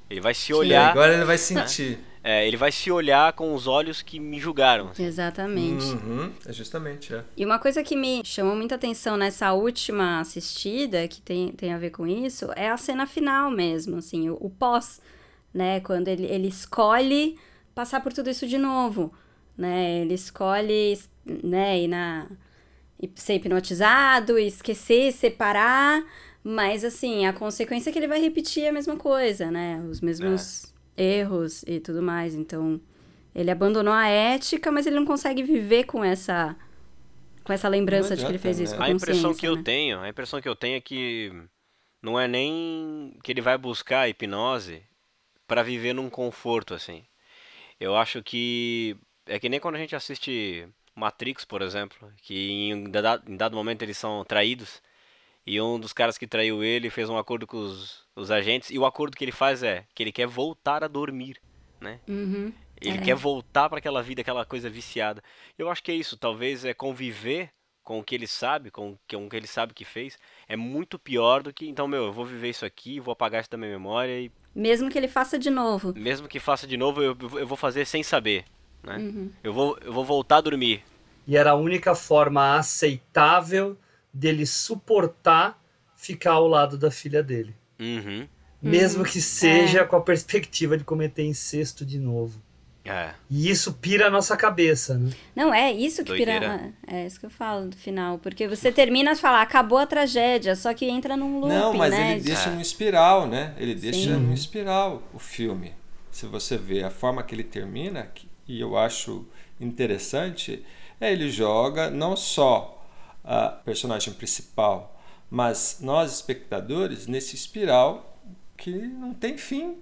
Ele vai se olhar. Sim, agora ele vai sentir. É, ele vai se olhar com os olhos que me julgaram. Assim. Exatamente. Uhum, é justamente, é. E uma coisa que me chamou muita atenção nessa última assistida, que tem, tem a ver com isso, é a cena final mesmo, assim, o, o pós, né? Quando ele, ele escolhe passar por tudo isso de novo, né? Ele escolhe, né, ir na e ser hipnotizado, esquecer, separar, mas assim, a consequência é que ele vai repetir a mesma coisa, né? Os mesmos é. erros e tudo mais. Então, ele abandonou a ética, mas ele não consegue viver com essa com essa lembrança adianta, de que ele fez isso né? com a impressão que né? eu tenho, a impressão que eu tenho é que não é nem que ele vai buscar a hipnose para viver num conforto assim. Eu acho que é que nem quando a gente assiste Matrix, por exemplo, que em dado, em dado momento eles são traídos e um dos caras que traiu ele fez um acordo com os, os agentes e o acordo que ele faz é que ele quer voltar a dormir, né? Uhum. Ele É. quer voltar para aquela vida, aquela coisa viciada. Eu acho que é isso, talvez é conviver com o que ele sabe, com, o que- com o que ele sabe que fez, é muito pior do que, então, meu, eu vou viver isso aqui, vou apagar isso da minha memória e Mesmo que ele faça de novo. mesmo que faça de novo, eu, eu vou fazer sem saber, né? Uhum. Eu, vou, eu vou voltar a dormir. E era a única forma aceitável dele suportar ficar ao lado da filha dele. Uhum. Mesmo Uhum. que seja É. com a perspectiva de cometer incesto de novo. É. E isso pira a nossa cabeça, né? Não, é isso que pira. Doideira. É isso que eu falo do final. Porque você termina de falar, acabou a tragédia, só que entra num looping, Não, mas né? ele deixa num espiral, né? Ele deixa Sim. num espiral o filme. Se você vê a forma que ele termina, que- e eu acho interessante, é ele joga não só a personagem principal, mas nós espectadores nesse espiral que não tem fim,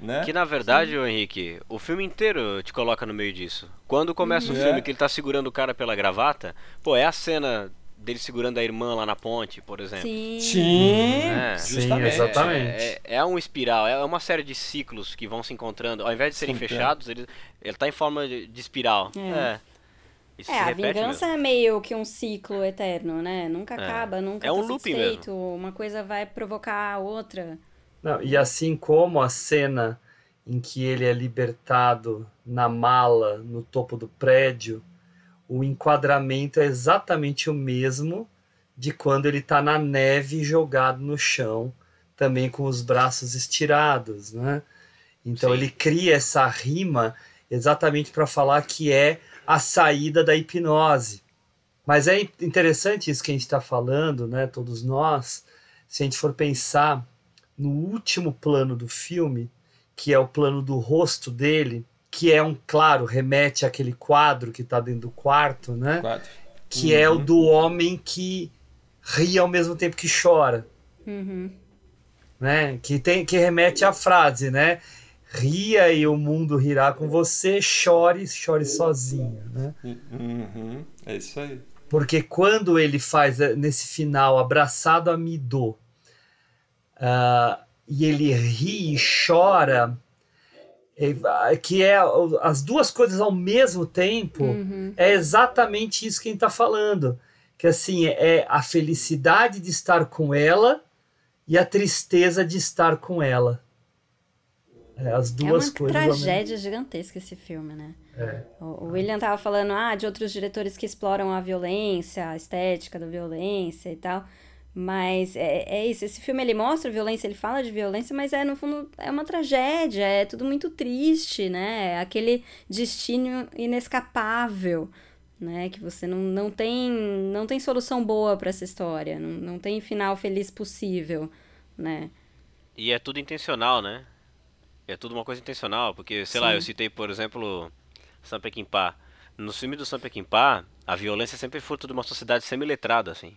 né? Que na verdade, Henrique, o filme inteiro te coloca no meio disso. Quando começa o Uhum. filme É. que ele tá segurando o cara pela gravata, pô, é a cena dele segurando a irmã lá na ponte, por exemplo. Sim. Sim, É. Sim, exatamente. É, é um espiral, é uma série de ciclos que vão se encontrando. Ao invés de serem Sim, fechados, ele, ele tá em forma de, de espiral. É. É. Isso É, a vingança mesmo. é meio que um ciclo eterno, né? Nunca É. acaba, nunca É um tá looping satisfeito. Uma coisa vai provocar a outra. Não, e assim como a cena em que ele é libertado na mala no topo do prédio, o enquadramento é exatamente o mesmo de quando ele está na neve jogado no chão, também com os braços estirados, né? Então Sim. ele cria essa rima exatamente para falar que é a saída da hipnose. Mas é in- interessante isso que a gente está falando, né? Todos nós, se a gente for pensar no último plano do filme, que é o plano do rosto dele, que é um, claro, remete àquele quadro que está dentro do quarto, né? Quatro. Que é o Uhum. do homem que ri ao mesmo tempo que chora, Uhum. né? Que tem que remete à frase, né? Ria e o mundo rirá com você, chore, chore sozinho, né? Uhum, é isso aí. Porque quando ele faz eh, nesse final abraçado a Midô ah, e ele ri e chora, que é as duas coisas ao mesmo tempo, Uhum. é exatamente isso que a gente está falando. Que assim, é a felicidade de estar com ela e a tristeza de estar com ela. É, as É duas uma coisas. ao mesmo- tragédia gigantesca esse filme, né? É. O o William tava falando ah, de outros diretores que exploram a violência, a estética da violência e tal. Mas é, é isso, esse filme ele mostra violência, ele fala de violência, mas é no fundo é uma tragédia, é tudo muito triste, né? É aquele destino inescapável, né? Que você não, não tem não tem solução boa para essa história, não, não tem final feliz possível, né? E é tudo intencional, né? É tudo uma coisa intencional, porque, sei lá, Sim. eu citei, por exemplo, Sam Peckinpah. No filme do Sam Peckinpah, a violência é sempre fruto de uma sociedade semi-letrada, assim.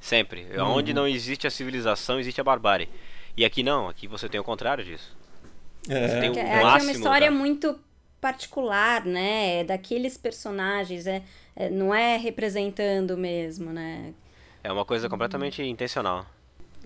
Sempre. Onde não existe a civilização, existe a barbárie. E aqui não, aqui você tem o contrário disso. Você tem o Porque aqui é uma máximo história da- muito particular, né? É daqueles personagens, é, é- não é representando mesmo, né? É uma coisa completamente intencional.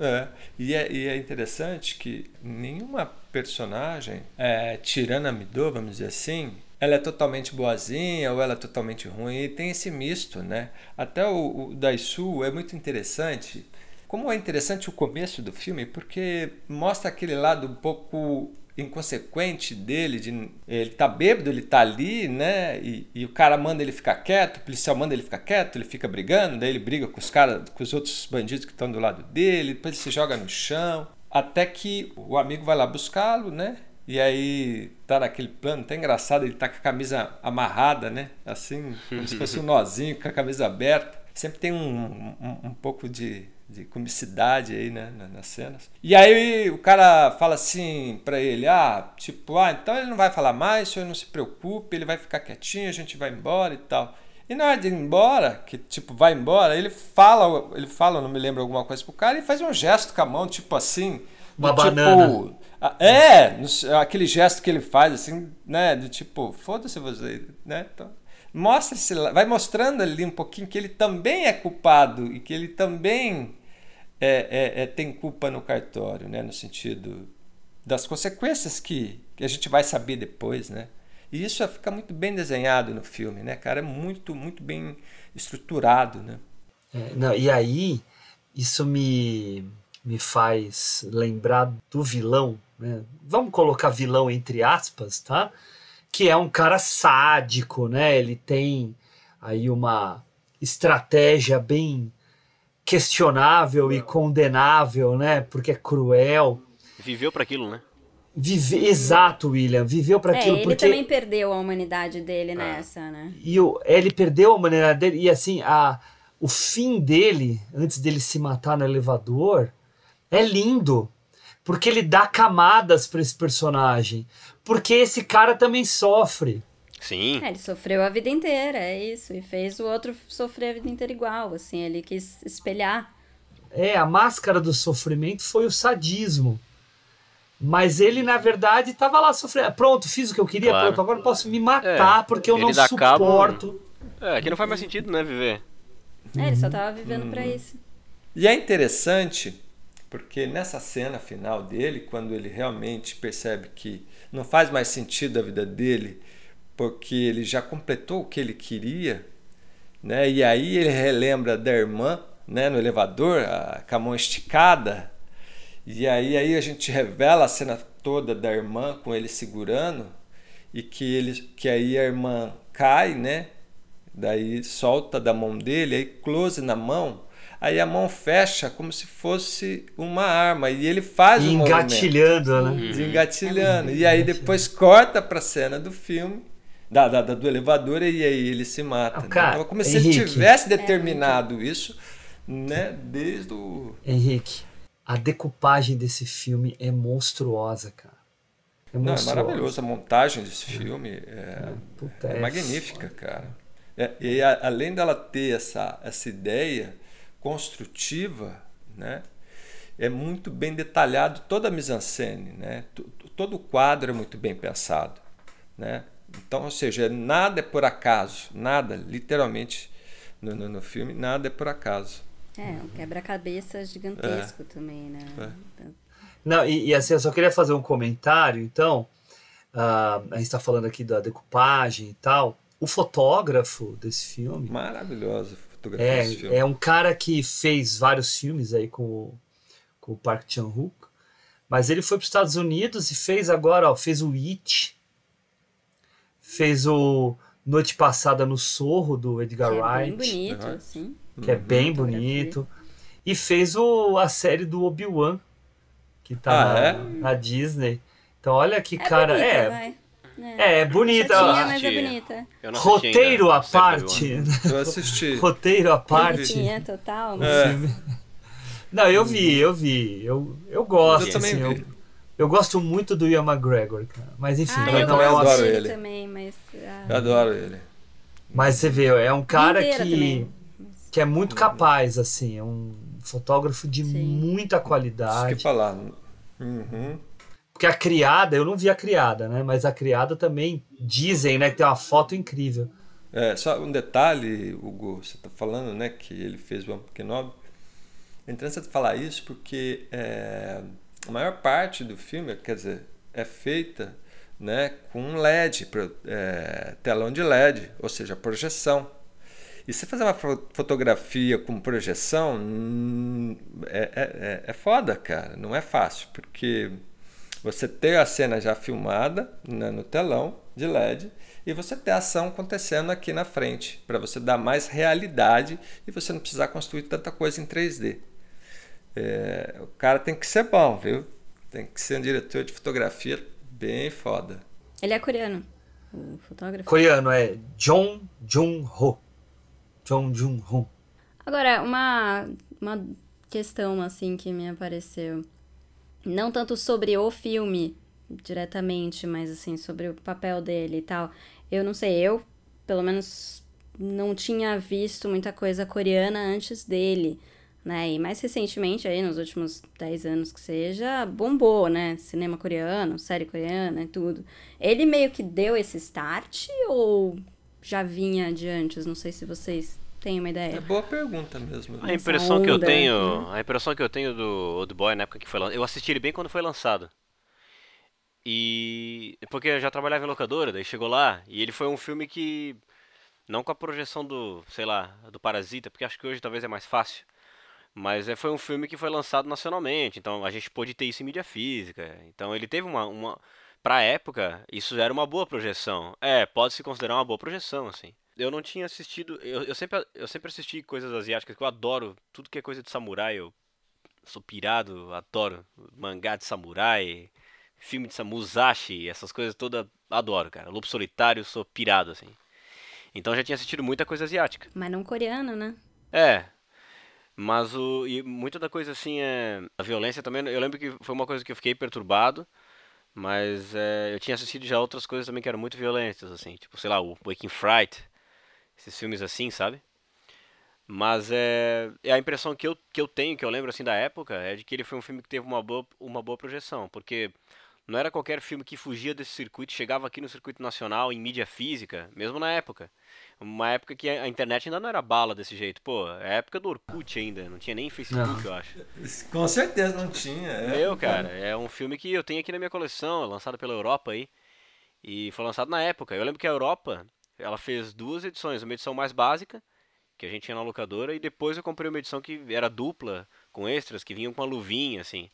É, e é, e é interessante que nenhuma personagem, é, tirando a Midô, vamos dizer assim, ela é totalmente boazinha ou ela é totalmente ruim, e tem esse misto, né? Até o, o Daisu é muito interessante. Como é interessante o começo do filme, porque mostra aquele lado um pouco inconsequente dele, de ele tá bêbado, ele tá ali, né? E, e o cara manda ele ficar quieto, o policial manda ele ficar quieto, ele fica brigando, daí ele briga com os caras, com os outros bandidos que estão do lado dele, depois ele se joga no chão, até que o amigo vai lá buscá-lo, né? E aí tá naquele plano, tá engraçado, ele tá com a camisa amarrada, né? Assim, como se fosse um nozinho, com a camisa aberta. Sempre tem um, um, um pouco de, de comicidade aí, né, na- nas cenas. E aí o cara fala assim pra ele, ah, tipo, ah, então ele não vai falar mais, o senhor não se preocupe, ele vai ficar quietinho, a gente vai embora e tal. E na hora de ir embora, que tipo, vai embora, ele fala, ele fala, não me lembro alguma coisa pro cara, e faz um gesto com a mão, tipo assim, Uma tipo, banana. É, aquele gesto que ele faz, assim, né? Do tipo, foda-se você, né? Então, mostra vai mostrando ali um pouquinho que ele também é culpado e que ele também é, é, é, tem culpa no cartório, né? no sentido das consequências que, que a gente vai saber depois. Né? E isso fica muito bem desenhado no filme, né, cara? É muito, muito bem estruturado. Né? É, não, e aí, isso me, me faz lembrar do vilão, né? Vamos colocar vilão entre aspas, tá? Que é um cara sádico, né? Ele tem aí uma estratégia bem questionável e condenável, né? Porque é cruel. Viveu para aquilo, né? Vive... Exato, William. Viveu para é, aquilo. Ele porque... também perdeu a humanidade dele nessa, né? E o... ele perdeu a humanidade dele. E assim, a... o fim dele, antes dele se matar no elevador, é lindo. Porque ele dá camadas para esse personagem. Porque esse cara também sofre. Sim. É, ele sofreu a vida inteira, é isso. E fez o outro sofrer a vida inteira igual. Assim, ele quis espelhar. É, a máscara do sofrimento foi o sadismo. Mas ele, na verdade, estava lá sofrendo. Pronto, fiz o que eu queria, Claro. pronto, agora eu posso me matar É, porque eu não dá cabo- suporto. É, que não faz mais sentido, né, viver? É, ele só tava vivendo pra isso. E é interessante porque nessa cena final dele, quando ele realmente percebe que não faz mais sentido a vida dele, porque ele já completou o que ele queria, né? E aí ele relembra da irmã, né, no elevador, a, com a mão esticada. E aí, aí a gente revela a cena toda da irmã com ele segurando e que ele que aí a irmã cai, né? Daí solta da mão dele, aí close na mão. Aí a mão fecha como se fosse uma arma e ele faz E um engatilhando, né? movimento. Engatilhando. E aí depois corta para a cena do filme, da, da- da- do elevador, e aí ele se mata. né? cara, então, como se ele Henrique. tivesse determinado isso, né? Desde o. Henrique, a decupagem desse filme é monstruosa, cara. É Não, é maravilhoso. A montagem desse filme é, Puta, é é magnífica, cara. É, e a- além dela ter essa, essa ideia construtiva, né? É muito bem detalhado toda a mise-en-scène, né? T- t- Todo o quadro é muito bem pensado, né? Então, ou seja, nada é por acaso, nada, literalmente, no, no, no filme, nada é por acaso. É, um quebra-cabeça gigantesco também, né? Não, e, e assim, eu só queria fazer um comentário, então. ah, a gente está falando aqui da decupagem e tal. O fotógrafo desse filme Maravilhosa a fotografia desse filme. é, é um cara que fez vários filmes aí com, o- com o Park Chan-wook, mas ele foi para os Estados Unidos e fez agora, ó, fez o It, fez o Noite Passada no Sorro do Edgar Que é bem Wright, bonito, Uhum. assim. que é bem Fotografia. bonito, e fez o, a série do Obi-Wan, que tá Ah, na, é? na Disney. Então olha que É cara, bonita, é, vai. é, é bonita. Chatinha, mas é bonita. Eu não assisti Roteiro à parte. Eu assisti. roteiro à parte. Bonitinha, total. mas- É. Não, eu vi, eu vi. Eu, eu gosto, Eu também assim, vi. Eu, eu gosto muito do Ian McGregor, cara. Mas enfim, Ah, não é um dele ele. também, mas... ah, Eu adoro ele. Mas você vê, é um cara inteira que, também. que é muito capaz, assim, é um fotógrafo de Sim. muita Isso que qualidade. falar. Uhum. Porque a criada, eu não vi a criada, né? Mas a criada também dizem, né, que tem uma foto incrível. É, só um detalhe, Hugo, você está falando né, que ele fez o Ampo Kenobi. É interessante falar isso porque é, a maior parte do filme, quer dizer, é feita né, com LED, é, telão de LED, ou seja, projeção. E você fazer uma fo- fotografia com projeção é, é, é- é foda, cara. Não é fácil, porque você tem a cena já filmada né, no telão de LED e você tem a ação acontecendo aqui na frente, para você dar mais realidade e você não precisar construir tanta coisa em 3D. É, o cara tem que ser bom, viu? Tem que ser um diretor de fotografia bem foda. Ele é coreano, o fotógrafo. Coreano é Jong Jun-ho. Jong Jun-ho. Agora, uma, uma questão, assim, que me apareceu. Não tanto sobre o filme, diretamente, mas, assim, sobre o papel dele e tal. Eu não sei, eu, pelo menos, não tinha visto muita coisa coreana antes dele, né? E mais recentemente, aí, nos últimos 10 anos que seja, bombou, né? Cinema coreano, série coreana e tudo. Ele meio que deu esse start ou já vinha de antes? Não sei se vocês têm uma É ideia. boa pergunta mesmo. A impressão que eu tenho, né? a impressão que eu tenho do Old Boy na época que foi lançado, eu assisti ele bem quando foi lançado. E porque eu já trabalhava em locadora, daí chegou lá e ele foi um filme que não com a projeção do, sei lá, do Parasita, porque acho que hoje talvez é mais fácil. Mas é, foi um filme que foi lançado nacionalmente, então a gente pôde ter isso em mídia física. Então ele teve uma, uma pra época, isso era uma boa projeção. É, pode se considerar uma boa projeção, assim. Eu não tinha assistido, eu, eu sempre eu sempre assisti coisas asiáticas que eu adoro, tudo que é coisa de samurai, eu sou pirado, adoro mangá de samurai, filme de samurai, Musashi, essas coisas todas, adoro, cara. Lobo Solitário, sou pirado assim. Então já tinha assistido muita coisa asiática. Mas não coreano, né? É. Mas o e muita da coisa assim é a violência também, eu lembro que foi uma coisa que eu fiquei perturbado, mas é, eu tinha assistido já outras coisas também que eram muito violentas assim, tipo, sei lá, o Waking Fright, esses filmes assim, sabe? Mas é, é a impressão que eu, que eu tenho, que eu lembro assim da época, é de que ele foi um filme que teve uma boa, uma boa projeção, porque não era qualquer filme que fugia desse circuito, chegava aqui no circuito nacional em mídia física, mesmo na época. Uma época que a internet ainda não era bala desse jeito. Pô, é a época do Orkut ainda, não tinha nem Facebook, eu acho. Com certeza não tinha. É. Meu, cara, é um filme que eu tenho aqui na minha coleção, lançado pela Europa aí. E foi lançado na época. Eu lembro que a Europa, ela fez duas edições, uma edição mais básica, que a gente tinha na locadora, e depois eu comprei uma edição que era dupla, com extras, que vinham com uma luvinha, assim.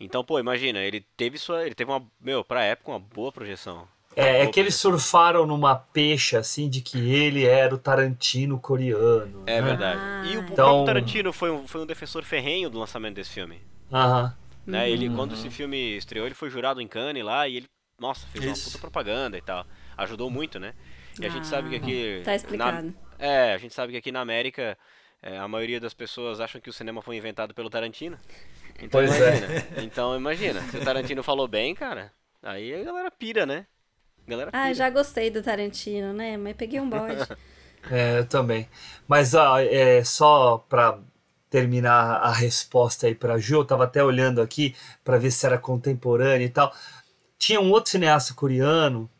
Então, pô, imagina, ele teve sua. Ele teve uma. Meu, pra época, uma boa projeção. É, é que eles surfaram numa peixa, assim, de que ele era o Tarantino coreano. É né? verdade. E o Então- próprio Tarantino foi um, foi um defensor ferrenho do lançamento desse filme. Aham. Né? Ele, Uhum. quando esse filme estreou, ele foi jurado em Cannes lá e ele, nossa, fez uma Isso. puta propaganda e tal. Ajudou muito, né? E a gente Ah, sabe que aqui. tá explicado. na- é, a gente sabe que aqui na América é, a maioria das pessoas acham que o cinema foi inventado pelo Tarantino. Então Pois é. imagina. Então imagina, se o Tarantino falou bem, cara, aí a galera pira, né? Galera pira. Ah, já gostei do Tarantino, né? Mas peguei um bode. É, eu também. Mas ó, é, só para terminar a resposta aí para Ju, eu tava até olhando aqui para ver se era contemporâneo e tal. Tinha um outro cineasta coreano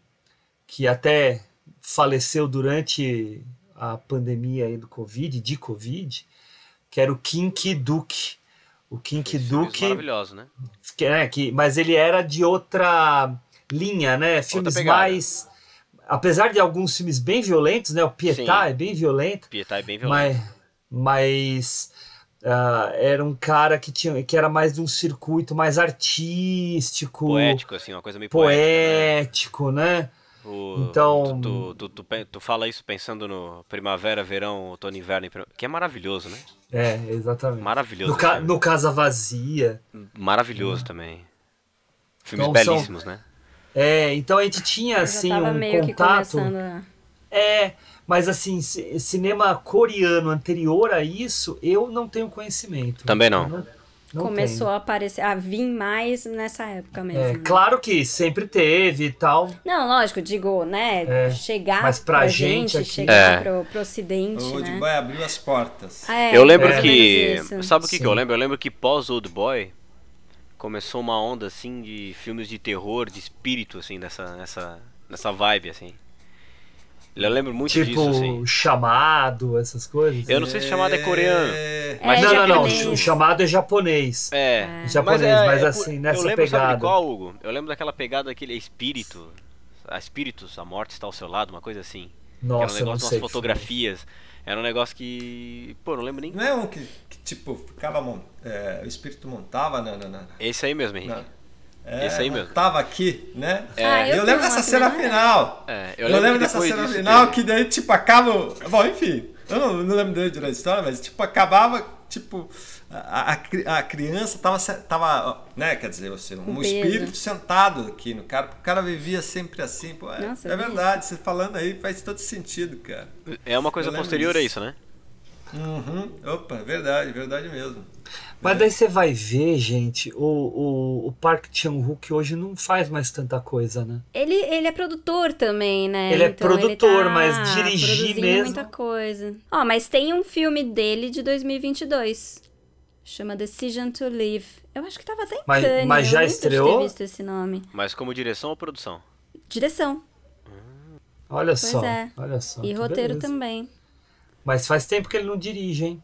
que até faleceu durante a pandemia aí do Covid, de Covid, que era o Kim Ki-duk. O Kim Ki-duk, Maravilhoso, né? que, né, que, mas ele era de outra linha, né? Filmes mais. Apesar de alguns filmes bem violentos, né? O Pietá Sim. é bem violento, Pietá é bem violento. mas, mas ah, era um cara que, tinha, que era mais de um circuito mais artístico, Poético, assim, uma coisa meio poética. né? poético, né? O- Então- Tu, tu, tu, tu, tu fala isso pensando no primavera, verão, outono, inverno, e que é maravilhoso, né? É, exatamente. Maravilhoso. No, ca- no Casa Vazia. Maravilhoso também. Filmes Então, são- belíssimos, né? É, então a gente tinha assim um meio que contato. a... É, mas assim, ci- cinema coreano anterior a isso, eu não tenho conhecimento. Também não. Não, não Começou tenho. a aparecer, a vir mais nessa época mesmo. É, né? claro que sempre teve e tal. Não, lógico, digo, né? É, chegar mas pra pra gente gente, aqui- chegar É. pro, pro ocidente, O Old né? Boy abriu as portas. É, eu lembro ou que. isso. Sabe o que, que eu lembro? Eu lembro que pós Old Boy começou uma onda assim de filmes de terror, de espírito, assim, nessa, nessa, nessa vibe, assim. Eu lembro muito tipo, disso, assim. chamado, essas coisas. Eu não sei se chamado é coreano. É, Mas não, não, não. japonês. O chamado é japonês. É, Japonês, mas é, assim, eu nessa lembro, Sabe pegada. de qual, Hugo? Eu lembro daquela pegada daquele espírito. A espíritos, a morte está ao seu lado, uma coisa assim. que era um Nossa, eu não negócio, sei. umas fotografias. Era um negócio que. Pô, não lembro nem. Não é um que, tipo, ficava. é, o espírito montava na. na, na Esse aí mesmo, Henrique. na- é, Esse aí mesmo. Tava aqui, né? Ah, eu eu vi lembro dessa cena final. É, Eu, eu lembro, lembro que dessa cena disso final teve- que daí, tipo, acaba. Bom, enfim. Eu não, não lembro direito da história, mas, tipo, acabava, tipo. A, a, a criança tava, se- tava, né, quer dizer, assim, um espírito sentado aqui no cara, o cara vivia sempre assim, pô, é, Nossa, é eu vi verdade, você falando aí faz todo sentido, cara. É uma coisa Eu lembro posterior a disso. isso, né? Uhum, opa, verdade, verdade mesmo. Mas daí você vai ver, gente, o, o, o Park Chan-wook hoje não faz mais tanta coisa, né? Ele, ele é produtor também, né? Ele é produtor, tá mas dirigir mesmo- muita coisa. Ó, mas tem um filme dele de 2022. Chama Decision to Live. Eu acho que tava até em Mas- Cannes. mas eu já estreou? ter visto esse nome. Mas como direção ou produção? Direção. Olha Pois só, é. olha só. E roteiro beleza. também. Mas faz tempo que ele não dirige, hein?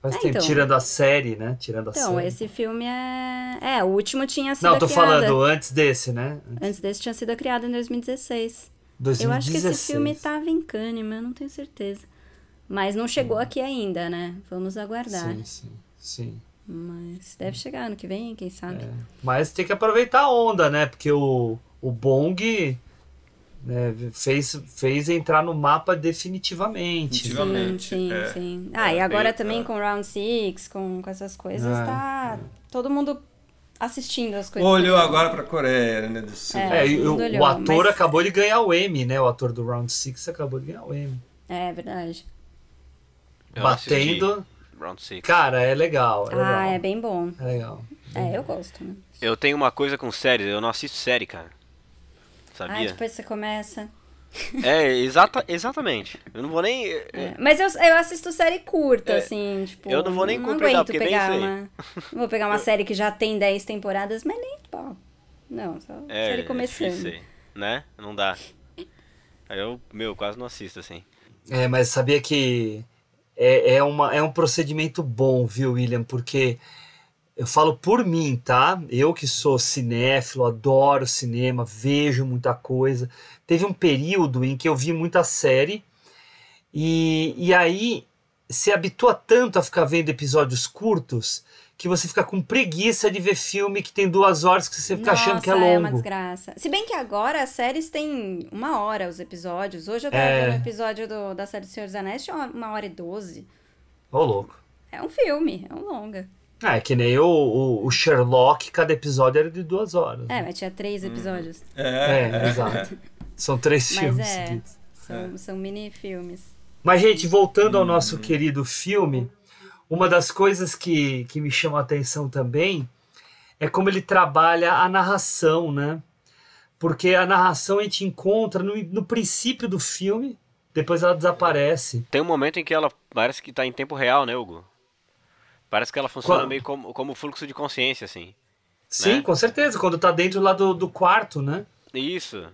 Faz É, tempo, então. tirando a série, né? Tirando a Então, série. esse filme é. É, o último tinha sido Não, tô criada. falando antes desse, né? Antes desse tinha sido criado em 2016. 2016. Eu acho que esse filme tava em Cannes, mas eu não tenho certeza. Mas não chegou aqui ainda, né? Vamos aguardar. Sim, sim, sim. Mas deve chegar ano que vem, quem sabe. Mas tem que aproveitar a onda, né? Porque o, o Bong né, fez, fez entrar no mapa definitivamente. Sim, sim, é. sim. Ah, e agora eu- também é. com Round Six, com, com essas coisas, É, tá todo mundo assistindo as coisas. Olhou agora pra Coreia, né? Do Sul. É, e todo o, olhou, ator mas- acabou de ganhar o Emmy, né? O ator do Round Six acabou de ganhar o Emmy. É verdade. Eu Batendo. Round Six. Cara, é legal. É legal. Ah, é bem bom. É legal. É, eu gosto, né? Eu tenho uma coisa com séries, eu não assisto série, cara. Ah, Sabia? depois você começa. É, exata, exatamente. Eu não vou nem. É, Mas eu, eu assisto série curta, É, assim, tipo. eu não vou nem não completar, porque nem pegar sei. uma. Não vou pegar uma série que já tem 10 temporadas, mas nem. Pô, não, só É, série é começando. difícil, né? Não dá. Aí eu, meu, quase não assisto assim. É, mas sabia que é, é, uma, é um procedimento bom, viu, William? Porque eu falo por mim, tá? Eu que sou cinéfilo, adoro cinema, vejo muita coisa. Teve um período em que eu vi muita série e, e aí se habitua tanto a ficar vendo episódios curtos que você fica com preguiça de ver filme que tem duas horas que você fica achando que é Nossa, uma longo. desgraça. Se bem que agora as séries têm uma hora os episódios. Hoje eu tava É. vendo um episódio do, da série do Senhor dos Anéis, tinha uma, uma hora e doze. Ô, louco. É um filme, é um longa. É, que nem o, o, o Sherlock, cada episódio era de duas horas. É, mas tinha três episódios. É, exato. São três Mas filmes é, seguidos. são, são mini filmes. Mas, gente, voltando ao nosso querido filme, uma das coisas que, que me chama a atenção também é como ele trabalha a narração, né? Porque a narração a gente encontra no, no princípio do filme, depois ela desaparece. Tem um momento em que ela parece que tá em tempo real, né, Hugo? Parece que ela funciona Qual- meio como, como fluxo de consciência, assim. Sim, Né? com certeza, quando tá dentro lá do, do quarto, né? Isso.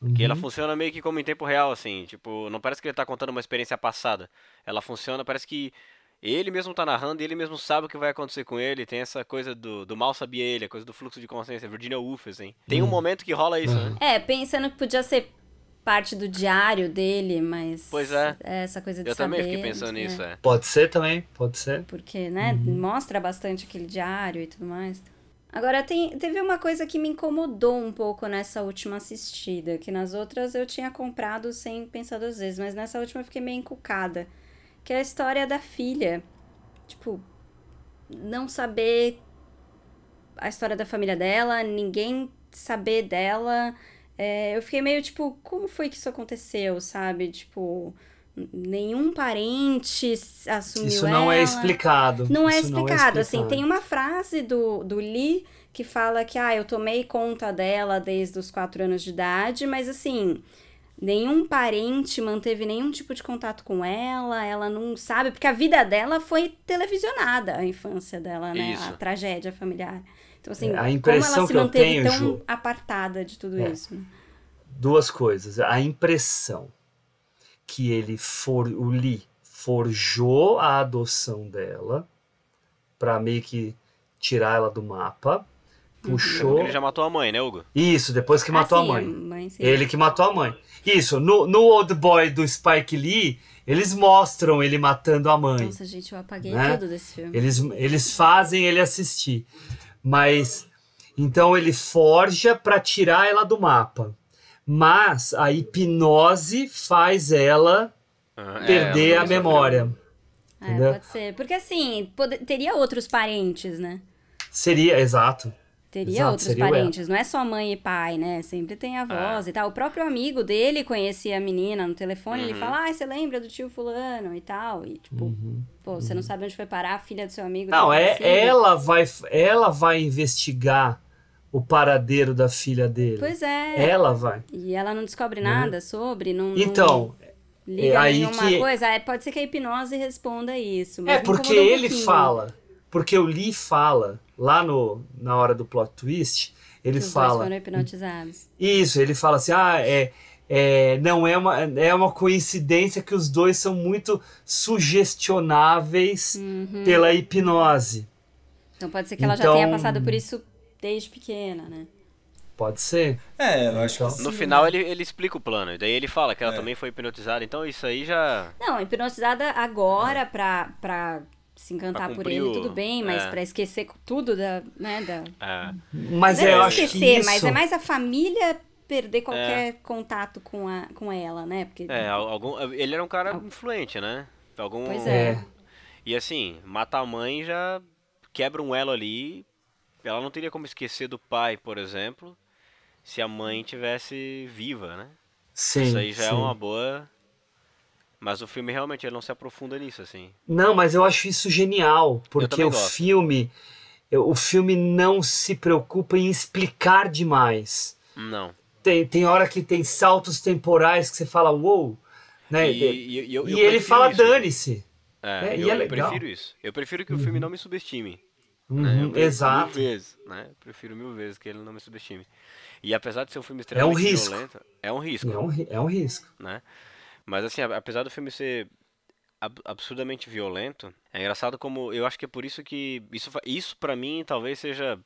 Uhum. Que ela funciona meio que como em tempo real, assim. Tipo, não parece que ele tá contando uma experiência passada. Ela funciona, parece que ele mesmo tá narrando e ele mesmo sabe o que vai acontecer com ele. Tem essa coisa do, do mal sabia ele, a coisa do fluxo de consciência. Virginia Woolf, assim. Tem Uhum. um momento que rola isso, né? É, pensando que podia ser parte do diário dele, mas. Pois é. Essa coisa de Eu também saber, fiquei pensando é. nisso, é. Pode ser também, pode ser. Porque, né, mostra bastante aquele diário e tudo mais. Agora, tem, teve uma coisa que me incomodou um pouco nessa última assistida, que nas outras eu tinha comprado sem pensar duas vezes, mas nessa última eu fiquei meio encucada. Que é a história da filha. Tipo, não saber a história da família dela, ninguém saber dela. É, eu fiquei meio tipo, como foi que isso aconteceu, sabe? Tipo, nenhum parente assumiu Isso não é ela. explicado. Não é Isso explicado, assim, tem uma frase do, do Lee que fala que, ah, eu tomei conta dela desde os quatro anos de idade, mas assim, nenhum parente manteve nenhum tipo de contato com ela, ela não sabe, porque a vida dela foi televisionada, a infância dela, né, a Isso. tragédia familiar. Então, assim, É, a como impressão ela se que eu manteve tenho, tão Ju- apartada de tudo É. isso? duas coisas. A impressão que ele for, o Lee forjou a adoção dela para meio que tirar ela do mapa, puxou. Ele já matou a mãe, né, Hugo? Isso, depois que Ah, matou sim, a mãe. mãe, sim. Ele que matou a mãe. Isso, no, no Old Boy do Spike Lee, eles mostram ele matando a mãe. Nossa, gente, eu apaguei né? tudo desse filme. Eles, eles fazem ele assistir. Mas então ele forja para tirar ela do mapa. Mas a hipnose faz ela Ah, é, perder ela a memória. É, pode ser. Porque assim, pode- teria outros parentes, né? Seria, exato. Teria Exato, outros parentes, não é só mãe e pai, né? Sempre tem avós e tal. O próprio amigo dele conhecia a menina no telefone, ele Uhum. fala, ah, você lembra do tio fulano e tal. E tipo, pô, você não sabe onde foi parar a filha do seu amigo. Uhum. Não, é, ela vai ela vai investigar o paradeiro da filha dele. Pois é. Ela vai. E ela não descobre Né? nada sobre, não, não Então, liga é aí que- coisa. É, pode ser que a hipnose responda isso. Mas É porque um ele fala, porque o Lee fala lá no na hora do plot twist, ele Que os dois fala foram hipnotizados. Isso, ele fala assim: ah, é, é, não é uma, é uma coincidência que os dois são muito sugestionáveis Uhum. pela hipnose. Então pode ser que ela já Então- tenha passado por isso desde pequena, né? Pode ser. É, eu acho Então- que No sim, final né? ele, ele explica o plano, e daí ele fala que ela É. também foi hipnotizada, então isso aí já. Não, hipnotizada agora pra, pra se encantar por ele, o- tudo bem, mas é. pra esquecer tudo da, né, da... É. Mas não é eu acho que esquecer, isso... mas é mais a família perder qualquer contato com, a, com ela, né? Porque É, al- algum, ele era um cara influente, né? Algum, Pois é. E assim, mata a mãe já quebra um elo ali. Ela não teria como esquecer do pai, por exemplo, se a mãe tivesse viva, né? Sim, Isso aí já é sim. uma boa. Mas o filme realmente ele não se aprofunda nisso, assim. Não, mas eu acho isso genial, porque o filme o filme não se preocupa em explicar demais. Não. Tem, tem hora que tem saltos temporais que você fala, uou, né? E, e- e eu- E eu ele fala, dane-se. É, É, e eu, é eu prefiro isso. Eu prefiro que o filme não me subestime. Uhum, né? Eu prefiro exato. Mil vezes, né? Eu prefiro mil vezes que ele não me subestime. E apesar de ser um filme É um extremamente risco. violento, é um risco. É um, é um risco. né? Mas assim, apesar do filme ser ab- absurdamente violento, é engraçado como eu acho que é por isso que isso isso para mim talvez seja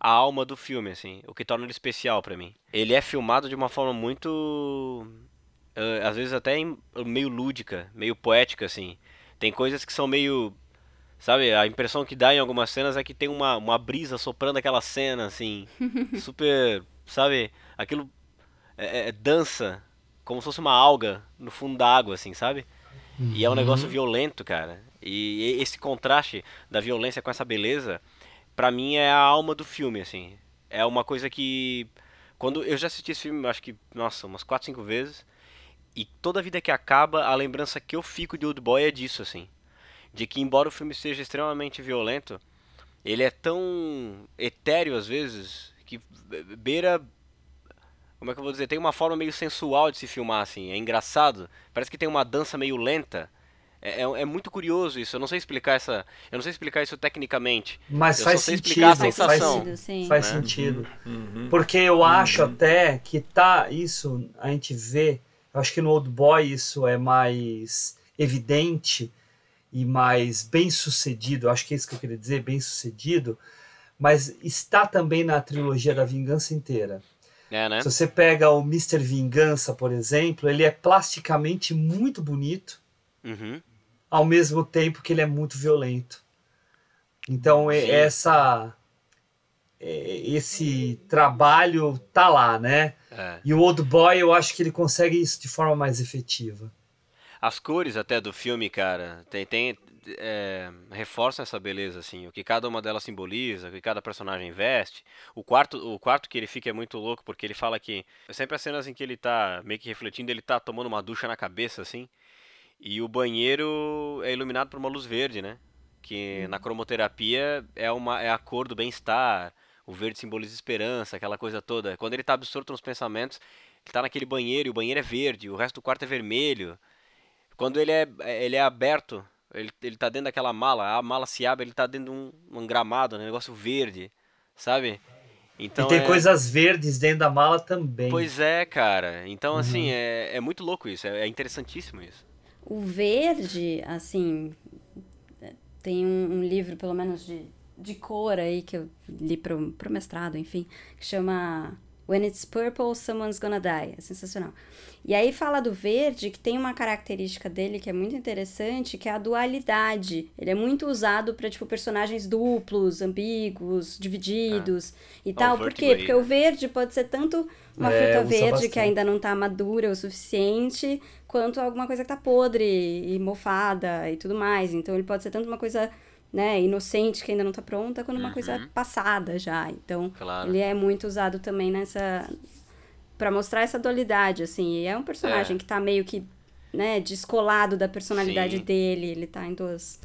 a alma do filme assim, o que torna ele especial pra mim. Ele é filmado de uma forma muito eh, às vezes até meio lúdica, meio poética assim. Tem coisas que são meio Sabe, a impressão que dá em algumas cenas é que tem uma, uma brisa soprando aquela cena, assim, super, sabe, aquilo é, é- dança como se fosse uma alga no fundo da água, assim, sabe? E é um negócio violento, cara. E esse contraste da violência com essa beleza, pra mim é a alma do filme, assim. É uma coisa que quando eu já assisti esse filme, acho que, nossa, umas 4, 5 vezes, e toda vida que acaba, a lembrança que eu fico de Old Boy é disso, assim. De que embora o filme seja extremamente violento, ele é tão etéreo às vezes que beira como é que eu vou dizer? Tem uma forma meio sensual de se filmar, assim. É engraçado. Parece que tem uma dança meio lenta. É, é, é muito curioso isso. Eu não sei explicar essa. Eu não sei explicar isso tecnicamente. Mas eu faz só sei sentido. explicar a faz, sensação. Sim. faz né? sentido. Uhum. Porque eu acho até que tá isso, a gente vê, eu acho que no Old Boy isso é mais evidente e mais bem sucedido, eu acho que é isso que eu queria dizer, bem sucedido, mas está também na trilogia da Vingança inteira. É, né? Se você pega o Mr. Vingança, por exemplo, ele é plasticamente muito bonito, Uhum. ao mesmo tempo que ele é muito violento. Então é- Sim. essa é, esse trabalho tá lá, né? É. E o Old Boy eu acho que ele consegue isso de forma mais efetiva. As cores até do filme, cara, tem, tem é, reforçam essa beleza, assim, o que cada uma delas simboliza, o que cada personagem veste. O quarto, o quarto que ele fica é muito louco, porque ele fala que sempre as cenas em que ele tá meio que refletindo, ele tá tomando uma ducha na cabeça, assim, e o banheiro é iluminado por uma luz verde, né? Que na cromoterapia é, uma, é a cor do bem-estar, o verde simboliza esperança, aquela coisa toda. Quando ele tá absorto nos pensamentos, ele tá naquele banheiro e o banheiro é verde, o resto do quarto é vermelho. Quando ele é, ele é aberto, ele, ele tá dentro daquela mala, a mala se abre, ele tá dentro de um, um gramado, um negócio verde, sabe? Então e tem é- coisas verdes dentro da mala também. Pois é, cara. Então, assim, Uhum. é, é muito louco isso, é, é interessantíssimo isso. O verde, assim, tem um, um livro, pelo menos de, de cor aí, que eu li pro, pro mestrado, enfim, que chama When It's Purple, Someone's Gonna Die. É sensacional. E aí fala do verde, que tem uma característica dele que é muito interessante, que é a dualidade. Ele é muito usado para tipo, personagens duplos, ambíguos, divididos e Ó, tal. Por quê? aí, Porque né? o verde pode ser tanto uma É, fruta verde bastante. que ainda não tá madura o suficiente, quanto alguma coisa que tá podre e mofada e tudo mais. Então ele pode ser tanto uma coisa, né, inocente que ainda não tá pronta, quanto uma coisa passada já. Então Claro. ele é muito usado também nessa Pra mostrar essa dualidade assim. E é um personagem É. que tá meio que, né, descolado da personalidade Sim. dele, ele tá em duas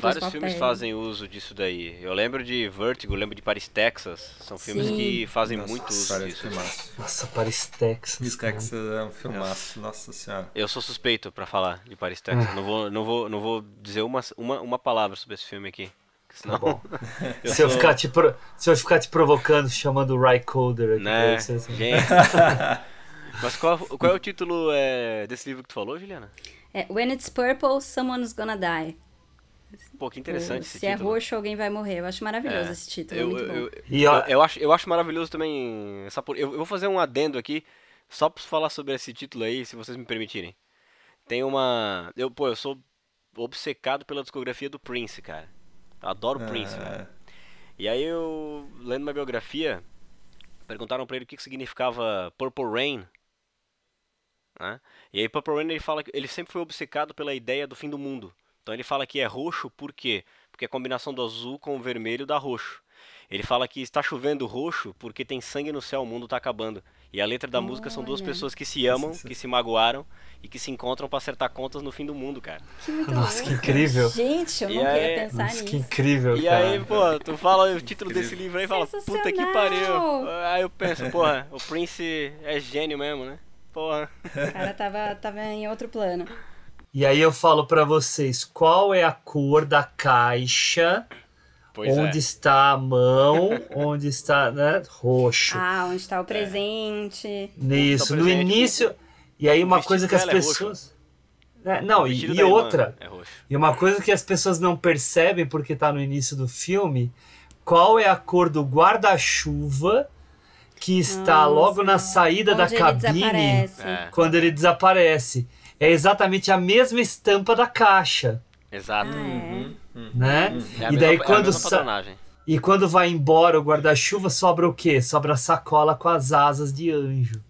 Vários dois filmes papéis. fazem uso disso daí. Eu lembro de Vertigo, lembro de Paris, Texas. São filmes Sim. que fazem Nossa, muito uso disso. filmaço. Nossa, Paris Texas. Cara. Texas é um filmaço, nossa senhora. Eu sou suspeito pra falar de Paris, Texas. Ah. Não, vou, não, vou, não vou dizer uma, uma, uma palavra sobre esse filme aqui. Senão, Tá bom. eu Se eu, sou- ficar te pro- se eu ficar te provocando, chamando o Rycoder aqui né? você, assim. Gente, Mas qual, qual é o título é, desse livro que tu falou, Juliana? É When It's Purple, Someone's Gonna Die. Pô, que interessante Ou, esse Se é título. roxo, alguém vai morrer. Eu acho maravilhoso É, esse título. Eu, é muito bom. eu, E, eu, ó- eu acho, eu acho maravilhoso também essa por... eu, eu vou fazer um adendo aqui, só pra falar sobre esse título aí, se vocês me permitirem. Tem uma... Eu, pô, eu sou obcecado pela discografia do Prince, cara. Adoro Ah. Prince, velho. E aí eu, lendo uma biografia, perguntaram pra ele o que, que significava Purple Rain. Né? E aí Purple Rain ele fala que ele sempre foi obcecado pela ideia do fim do mundo. Então ele fala que é roxo por quê? Porque a combinação do azul com o vermelho dá roxo. Ele fala que está chovendo roxo porque tem sangue no céu, o mundo está acabando. E a letra da música são duas pessoas que se amam, que se magoaram e que se encontram pra acertar contas no fim do mundo, cara. Que muito Nossa, que incrível. Gente, eu E não aí- queria pensar Nossa, que nisso. incrível, E cara. aí, pô, tu fala o título desse livro aí e fala, puta que pariu. Aí eu penso, porra, o Prince é gênio mesmo, né? Porra. O cara tava, tava em outro plano. E aí eu falo pra vocês, qual é a cor da caixa? Pois onde é. está a mão? onde está, né? Roxo. Ah, onde tá o presente. Nisso, no presente. início. E aí uma coisa que as é pessoas. É, não, O e, e outra. É roxo. E uma coisa que as pessoas não percebem porque tá no início do filme, qual é a cor do guarda-chuva que está Nossa. logo na saída da cabine desaparece. É, quando ele desaparece. É exatamente a mesma estampa da caixa, exato. Ah, é. né? É a e mesma- daí é a quando patronagem. e quando vai embora o guarda-chuva sobra o quê? Sobra a sacola com as asas de anjo.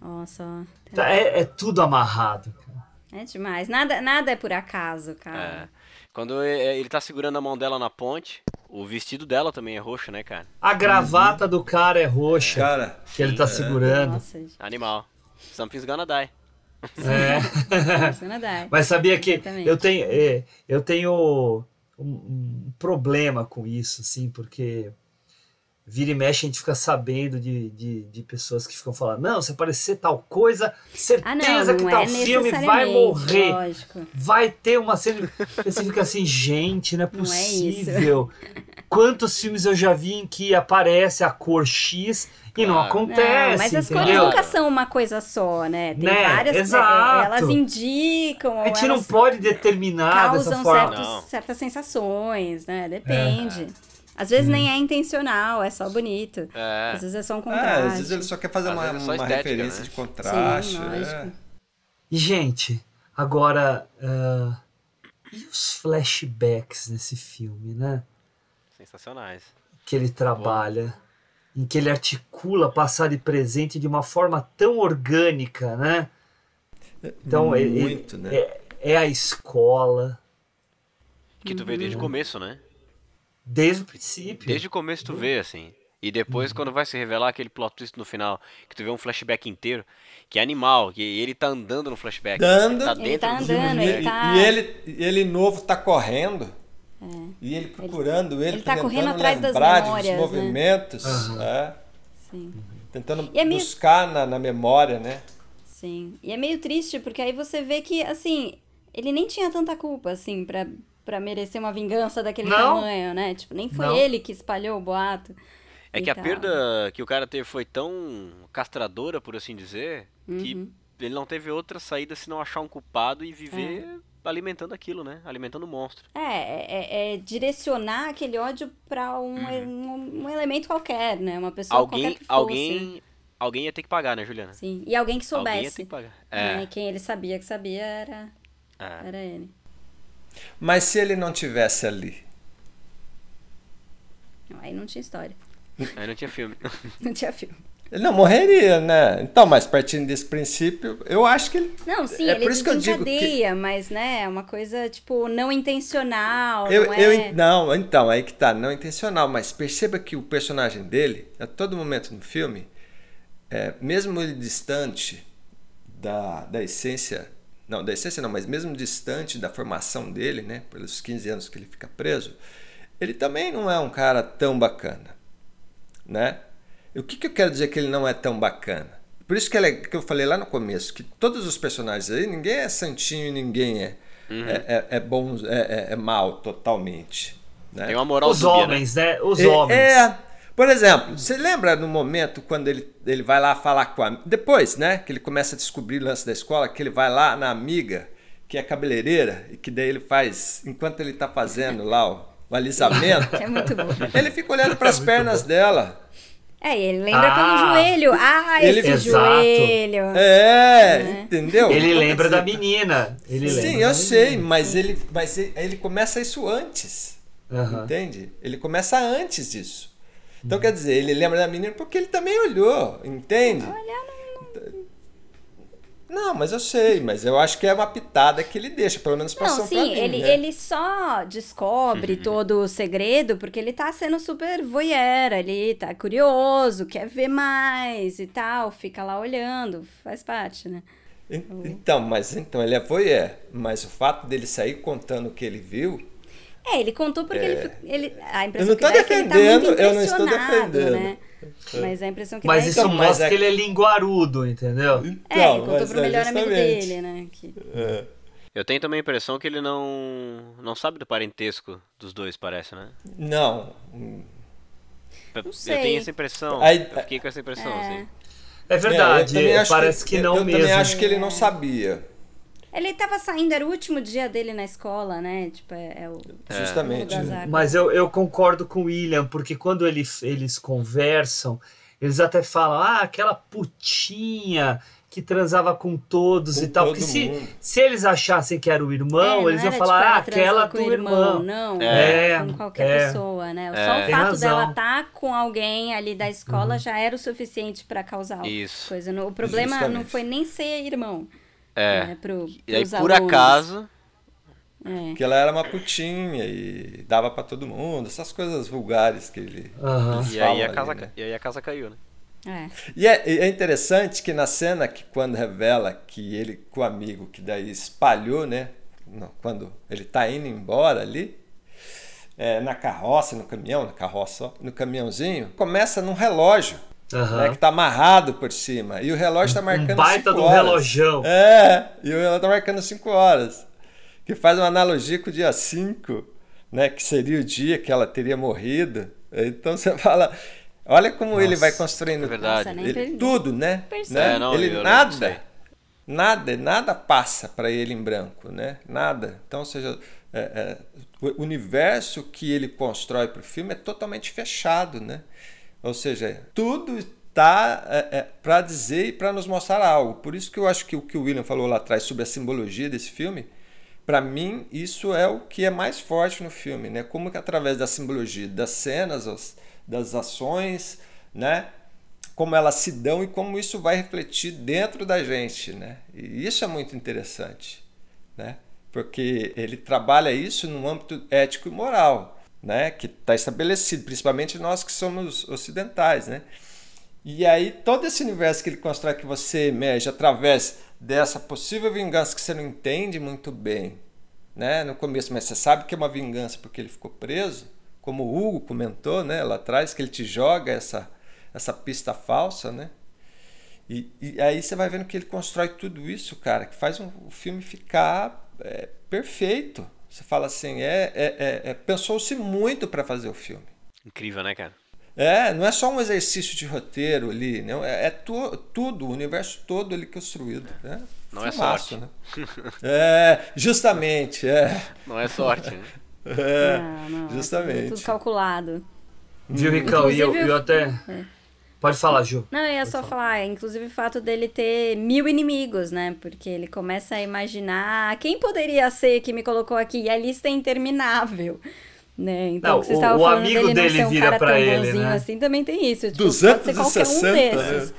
Nossa, ó. Tá, É, é tudo amarrado. cara. É demais. Nada, nada é por acaso, É. cara. Quando e- ele tá segurando a mão dela na ponte, o vestido dela também é roxo, né, cara? A gravata do cara é roxa Cara, que ele tá segurando. Nossa, gente. Animal. Something's gonna die. É. Mas sabia que Exatamente. eu tenho, é, eu tenho um, um problema com isso, assim, porque vira e mexe a gente fica sabendo de, de, de pessoas que ficam falando, não, se aparecer tal coisa, certeza Ah, não, que não tal é filme vai morrer. lógico. Vai ter uma cena. Você fica assim, gente, não é Não é possível. Quantos filmes eu já vi em que aparece a cor X e não acontece? Não, mas as cores entendeu? nunca são uma coisa só, né? Tem Né? várias. é, Exato. elas indicam. A gente não pode determinar dessa causam forma. certos- Não. certas sensações, né? Depende. Às vezes nem é intencional, é só bonito. É. Às vezes é só um é, contraste. às vezes ele só quer fazer Às uma, é só uma estética, referência né? de contraste. Sim, é. E, gente, agora. ah, e os flashbacks nesse filme, né? Sensacionais. Que ele trabalha, em que ele articula passado e presente de uma forma tão orgânica, né? Então, ele- Muito, né? É, é a escola, Que tu vê desde o começo, né? Desde o princípio. Desde o começo tu vê, assim. E depois, quando vai se revelar aquele plot twist no final, que tu vê um flashback inteiro, que é animal, que ele tá andando no flashback. Dando. Tá Ele dentro tá do andando, E, ele tá- e ele, e ele novo tá correndo. E ele procurando, ele, ele tá correndo atrás das memórias, dos né? movimentos, né? Sim. tentando é meio- buscar na, na memória, né? Sim. E é meio triste, porque aí você vê que, assim, ele nem tinha tanta culpa, assim, pra, pra merecer uma vingança daquele Não. tamanho, né? Tipo, nem foi Não. ele que espalhou o boato. É que a tal. perda que o cara teve foi tão castradora, por assim dizer, que Uhum. ele não teve outra saída senão achar um culpado e viver É. alimentando aquilo, né? Alimentando o monstro. É, é, é- é direcionar aquele ódio pra um, um, um elemento qualquer, né? Uma pessoa Alguém, qualquer que fosse. alguém, alguém ia ter que pagar, né, Juliana? Sim. E alguém que Alguém ia ter soubesse. que pagar. né? É. E quem ele sabia que sabia era, é. era ele. Mas se ele não tivesse ali, aí não tinha história. Aí não tinha filme. Não tinha filme. ele não morreria, né? Então, mas partindo desse princípio, eu acho que ele. Não, sim, É ele por isso que eu digo que- mas, né, é uma coisa, tipo, não intencional, Eu, não eu, é... en- não, então, aí que tá, não intencional, mas perceba que o personagem dele, a todo momento no filme, é, mesmo ele distante da, da essência, não, da essência não, mas mesmo distante da formação dele, né, pelos 15 anos que ele fica preso, ele também não é um cara tão bacana, né? E o que, que eu quero dizer que ele não é tão bacana? Por isso que, é- que eu falei lá no começo, que todos os personagens aí, ninguém é santinho e ninguém é, é, é, é bom, é, é, é mal totalmente. Né? Tem uma moral Os dúbia, homens, né? Os É, homens. É, Por exemplo, você lembra no momento quando ele, ele vai lá falar com a. Depois, né? Que ele começa a descobrir o lance da escola, que ele vai lá na amiga, que é cabeleireira, e que daí ele faz, enquanto ele tá fazendo lá o, o alisamento, É muito bom. ele fica olhando para as pernas dela. É, ele lembra Ah. pelo joelho. Ah, Ele- esse Exato. joelho. É, entendeu? Ele lembra da menina. Ele Sim, lembra eu sei, menina. mas ele, mas ele, ele começa isso antes. Entende? Ele começa antes disso. Então, quer dizer, ele lembra da menina porque ele também olhou, entende? Não, mas eu sei, mas eu acho que é uma pitada que ele deixa, pelo menos passou Não, pra sim, mim, ele, né? ele só descobre todo o segredo porque ele tá sendo super voyeur ali, tá curioso, quer ver mais e tal, fica lá olhando, faz parte, né? En- Então, mas então ele é voyeur, mas o fato dele sair contando o que ele viu, É, ele contou porque ele, fi- ele. A Eu impressão não que é que ele tá defendendo, muito eu não estou impressionado, defendendo. né? Mas a impressão que Mas dá isso é que. Então, mas mostra é- que ele é linguarudo, entendeu? É, ele Então, contou mas pro é melhor amigo justamente. dele, né? Que... é, Eu tenho também a impressão que ele não não sabe do parentesco dos dois, parece, né? não. Eu, eu sei. tenho essa impressão. Aí- eu fiquei com essa impressão, É. assim. É verdade, É, eu parece que, não eu mesmo. também acho que ele não sabia, Ele tava saindo, era o último dia dele na escola, né? Tipo, é, é o. justamente. o Gazar. Mas eu, eu concordo com o William, porque quando ele, eles conversam, eles até falam, ah, aquela putinha que transava com todos Com e tal. todo Porque se, mundo. se eles achassem que era o É, irmão, não eles iam era, falar, tipo, ah, ela aquela do o irmão. Não, É, com qualquer é. pessoa, né? É. Só o Tem fato razão. dela estar com alguém ali da escola já era o suficiente pra causar Isso. coisa. No- O problema não Justamente. foi nem ser irmão. É. Né, pro, E aí, por alunos. acaso, É. Que ela era uma putinha e dava pra todo mundo, essas coisas vulgares que ele eles e aí, a ali, casa, né? e aí a casa caiu, né? É. E é, é interessante que na cena que quando revela que ele com o amigo que daí espalhou, né? Quando ele tá indo embora ali, é, na carroça, no caminhão, na carroça, ó, no caminhãozinho, começa num relógio, Aham. né? Que tá amarrado por cima. E o relógio tá marcando Um baita cinco um horas. relojão. É, e o relógio tá marcando 5 horas. Que faz uma analogia com o dia 5, né? Que seria o dia que ela teria morrido. Então você fala. Olha como ele vai construindo É verdade. Nossa, ele- tudo, né? Né? É, não, ele nada, nada, nada passa para ele em branco, né? Nada. Então, ou seja, é, é, o universo que ele constrói para o filme é totalmente fechado, né? Ou seja, tudo está é, para dizer e para nos mostrar algo. Por isso que eu acho que o que o William falou lá atrás sobre a simbologia desse filme, para mim isso é o que é mais forte no filme, né? Como que através da simbologia das cenas, as- das ações, né? Como elas se dão e como isso vai refletir dentro da gente, né? E isso é muito interessante, né? Porque ele trabalha isso no âmbito ético e moral, né? Que está estabelecido, principalmente nós que somos ocidentais, né? E aí todo esse universo que ele constrói que você emerge através dessa possível vingança que você não entende muito bem, né? No começo, mas você sabe que é uma vingança porque ele ficou preso, como o Hugo comentou, né? Lá atrás que ele te joga essa essa pista falsa, né? E, e aí você vai vendo que ele constrói tudo isso, cara, que faz um- o filme ficar é, perfeito. Você fala assim, é, é, é- é- pensou-se muito para fazer o filme. Incrível, né, cara? É, não é só um exercício de roteiro ali, né? é, é tu- tudo, o universo todo ali construído. Né? Não é Filmaço, sorte. Né? É, justamente, é. Não é sorte, né? É, Não, não, é justamente. Tudo calculado. Viu, Ricão? E eu, eu até. É. Pode falar, Ju. Não, eu ia só falar, inclusive o fato dele ter mil inimigos, né? Porque ele começa a imaginar quem poderia ser que me colocou aqui, e a lista é interminável. Né? Então, Não, o que vocês o- o falando amigo dele não dele ser um vira cara pra tão ele, bonzinho né? assim, também tem isso. Tipo, pode ser qualquer um 260, desses.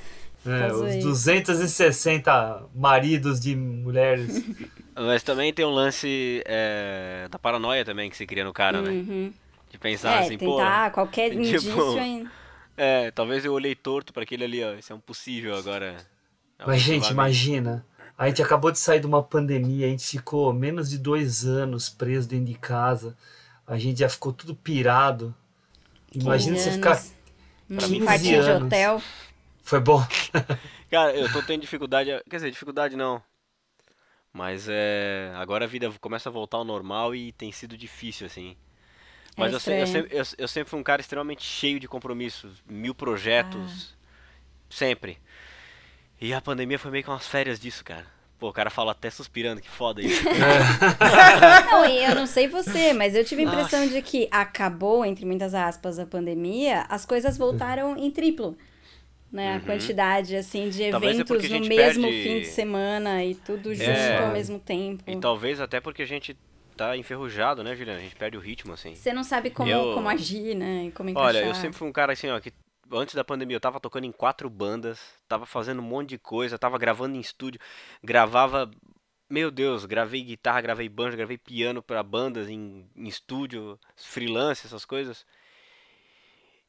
É, Caso os aí. 260 maridos de mulheres. Mas também tem um lance é, da paranoia também que se cria no cara, né? Uhum. De pensar É, assim, pô. tentar qualquer tipo, indício. É, talvez eu olhei torto pra aquele ali, ó. Isso é um possível agora. É Mas, gente, imagina. A gente acabou de sair de uma pandemia, a gente ficou menos de dois anos preso dentro de casa. A gente já ficou tudo pirado. Imagina 15 você ficar anos num 15 quartinho de anos. hotel. Foi bom. Cara, eu tô tendo dificuldade. Quer dizer, dificuldade não. Mas é. Agora a vida começa a voltar ao normal e tem sido difícil, assim. Mas É eu, se- eu estranho. sempre, eu, eu sempre fui um cara extremamente cheio de compromissos, mil projetos, sempre. E a pandemia foi meio que umas férias disso, cara. Pô, o cara fala até suspirando, que foda isso. Não, e eu não sei você, mas eu tive a impressão de que acabou, entre muitas aspas, a pandemia, as coisas voltaram em triplo. Né? A quantidade, assim, de Uhum. Talvez é eventos a no mesmo perde- fim de semana e tudo junto É. ao mesmo tempo. e talvez até porque a gente tá enferrujado, né, Juliana? A gente perde o ritmo, assim. Você não sabe como, Eu- como agir, né? E como encaixar. Olha, eu sempre fui um cara assim, ó, que antes da pandemia eu tava tocando em quatro bandas, tava fazendo um monte de coisa, tava gravando em estúdio, gravava, meu Deus, gravei guitarra, gravei banjo, gravei piano pra bandas em, em estúdio, freelance, essas coisas.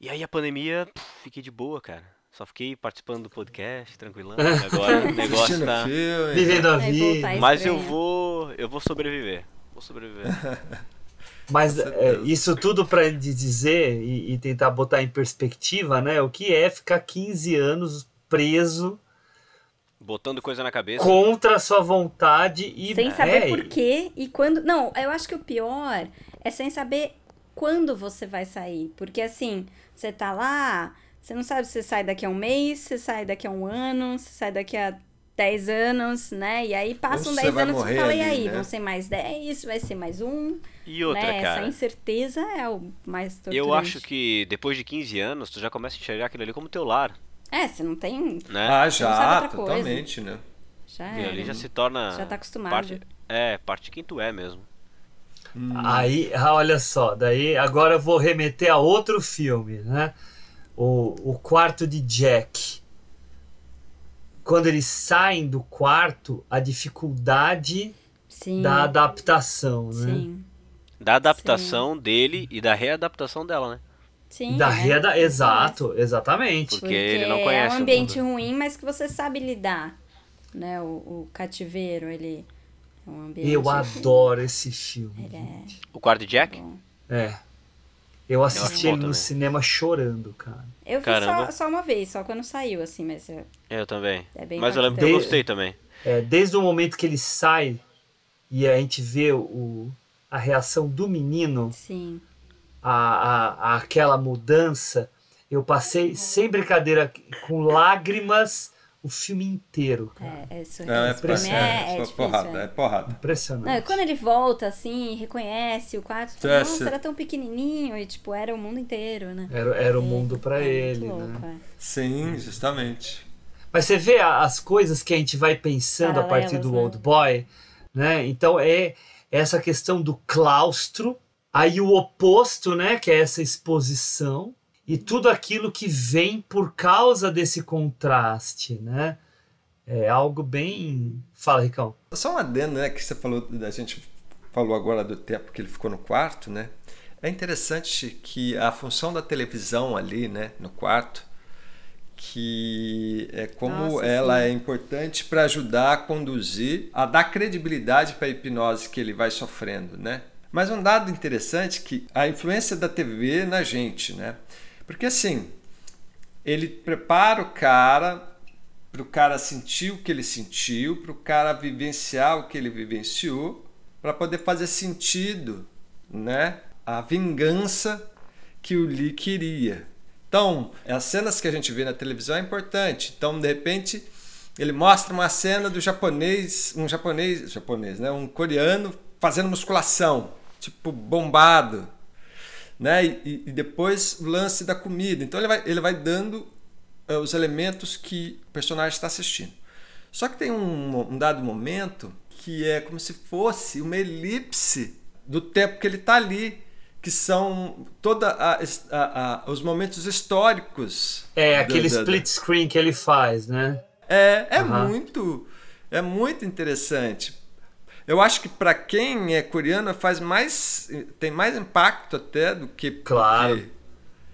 E aí a pandemia, pff, fiquei de boa, cara. Só fiquei participando do podcast, tranquilão. Agora o negócio tá. Vivendo a vida. Mas eu vou, eu vou sobreviver. Vou sobreviver. Mas é, isso tudo para dizer e, e tentar botar em perspectiva, né? O que é ficar 15 anos preso Botando coisa na cabeça. contra a sua vontade e Sem saber é, por quê e quando. Não, eu acho que o pior é sem saber quando você vai sair. Porque assim, você tá lá, você não sabe se você sai daqui a um mês, se sai daqui a um ano, se sai daqui a 10 anos, né? E aí passam Ou você 10 vai anos e fala, e ali, aí, né? vão ser mais 10, vai ser mais um. E outra, né? cara. Essa incerteza é o mais torturante. Eu acho que depois de 15 anos, tu já começa a enxergar aquilo ali como teu lar, É, você não tem. né? Ah, já, totalmente, né? Já Aquilo era. ali já se torna. Já tá acostumado. Parte, é, parte de quem tu é mesmo. Aí, ah, olha só, daí agora eu vou remeter a outro filme, né? O, o quarto de Jack. Quando eles saem do quarto, a dificuldade Sim. da adaptação, né? Sim. Da adaptação dele e da readaptação dela, né? Sim. Da é. reada, exato, exatamente. Porque ele não é conhece um o ambiente ruim, mas que você sabe lidar, né? O, o cativeiro, ele é um ambiente... Eu adoro esse filme. Ele é O quarto de Jack? bom. É. Eu assisti ele no também. cinema chorando, cara. Eu vi Caramba. só, só uma vez, só quando saiu, assim, mas é, Eu também. é bem Mas eu lembro que eu gostei também. É, desde o momento que ele sai e a gente vê o, a reação do menino, Sim. a, a, a aquela mudança, eu passei, sem brincadeira, com lágrimas o filme inteiro, cara. É, é isso. Não, é, filme é, é, é difícil, porrada, é. é porrada. Impressionante. Não, quando ele volta, assim, reconhece o quarto, É, fala, nossa, era tão pequenininho, e, tipo, era o mundo inteiro, né? Era, era o mundo pra É ele, muito né? louco, é. Sim, justamente. Mas você vê as coisas que a gente vai pensando a partir do né? Old Boy, né? Então é essa questão do claustro, aí o oposto, né? Que é essa exposição e tudo aquilo que vem por causa desse contraste, né? É algo bem. Fala, Ricão. Só um adendo, né, que você falou, a gente falou agora do tempo que ele ficou no quarto, né? É interessante que a função da televisão ali, né, no quarto, que é como Nossa, ela sim. é importante para ajudar a conduzir, a dar credibilidade para a hipnose que ele vai sofrendo, né? Mas um dado interessante que a influência da TV na gente, né? Porque assim, ele prepara o cara para o cara sentir o que ele sentiu, para o cara vivenciar o que ele vivenciou, para poder fazer sentido, né? A vingança que o Lee queria. Então, as cenas que a gente vê na televisão é importante. Então, de repente, ele mostra uma cena do japonês, um japonês, japonês, né? Um coreano fazendo musculação, tipo bombado, né? E, e depois o lance da comida. Então ele vai, ele vai dando eh, os elementos que o personagem está assistindo. Só que tem um, um dado momento que é como se fosse uma elipse do tempo que ele está ali, que são toda a- a- a- os momentos históricos. É aquele da- da- split screen que ele faz, né? é, é Aham. muito, é muito interessante. Eu acho que para quem é coreano faz mais, tem mais impacto até do que Claro. que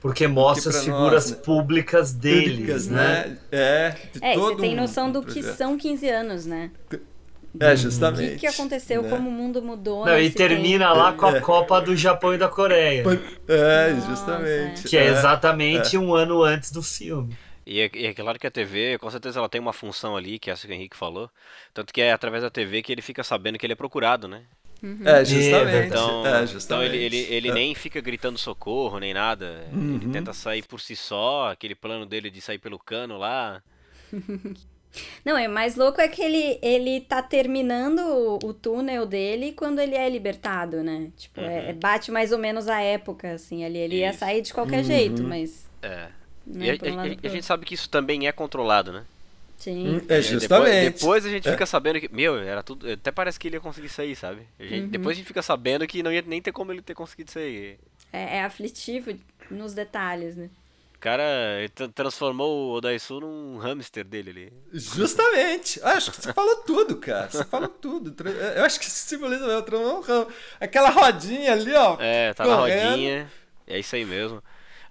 Porque mostra as figuras nós, né? públicas deles, públicas, né? É, de É, e você tem noção do um que projeto. são 15 anos, né? É, O justamente. que, que aconteceu, né? como o mundo mudou. Não, e termina tempo. lá com a É. Copa do Japão e da Coreia, É, Nossa, justamente. que é É. exatamente um ano antes do filme. E é, e é claro que a TV, com certeza, ela tem uma função ali, que é essa que o Henrique falou. Tanto que é através da TV que ele fica sabendo que ele é procurado, né? É, justamente. Então, é, então justamente. ele, ele, ele É. nem fica gritando socorro, nem nada. Ele Uhum. tenta sair por si só, aquele plano dele de sair pelo cano lá. Não, é mais louco é que ele, ele tá terminando o, o túnel dele quando ele é libertado, né? Tipo, é- é- bate mais ou menos a época, assim, ali. Ele ia Isso. sair de qualquer Uhum. jeito, mas. É. Né, E a, um a- e gente sabe que isso também é controlado, né? Sim. É, É, justamente. Depois, depois a gente É. fica sabendo que. Meu, era tudo. Até parece que ele ia conseguir sair, sabe? A gente- Uhum. Depois a gente fica sabendo que não ia nem ter como ele ter conseguido sair. É, é aflitivo nos detalhes, né? O cara transformou o Odaisu num hamster dele ali. Justamente. Ah, acho que você falou tudo, cara. Você falou tudo. Tra- Eu acho que isso simboliza mesmo. um. Aquela rodinha ali, ó. É, tá na correndo. rodinha. É isso aí mesmo.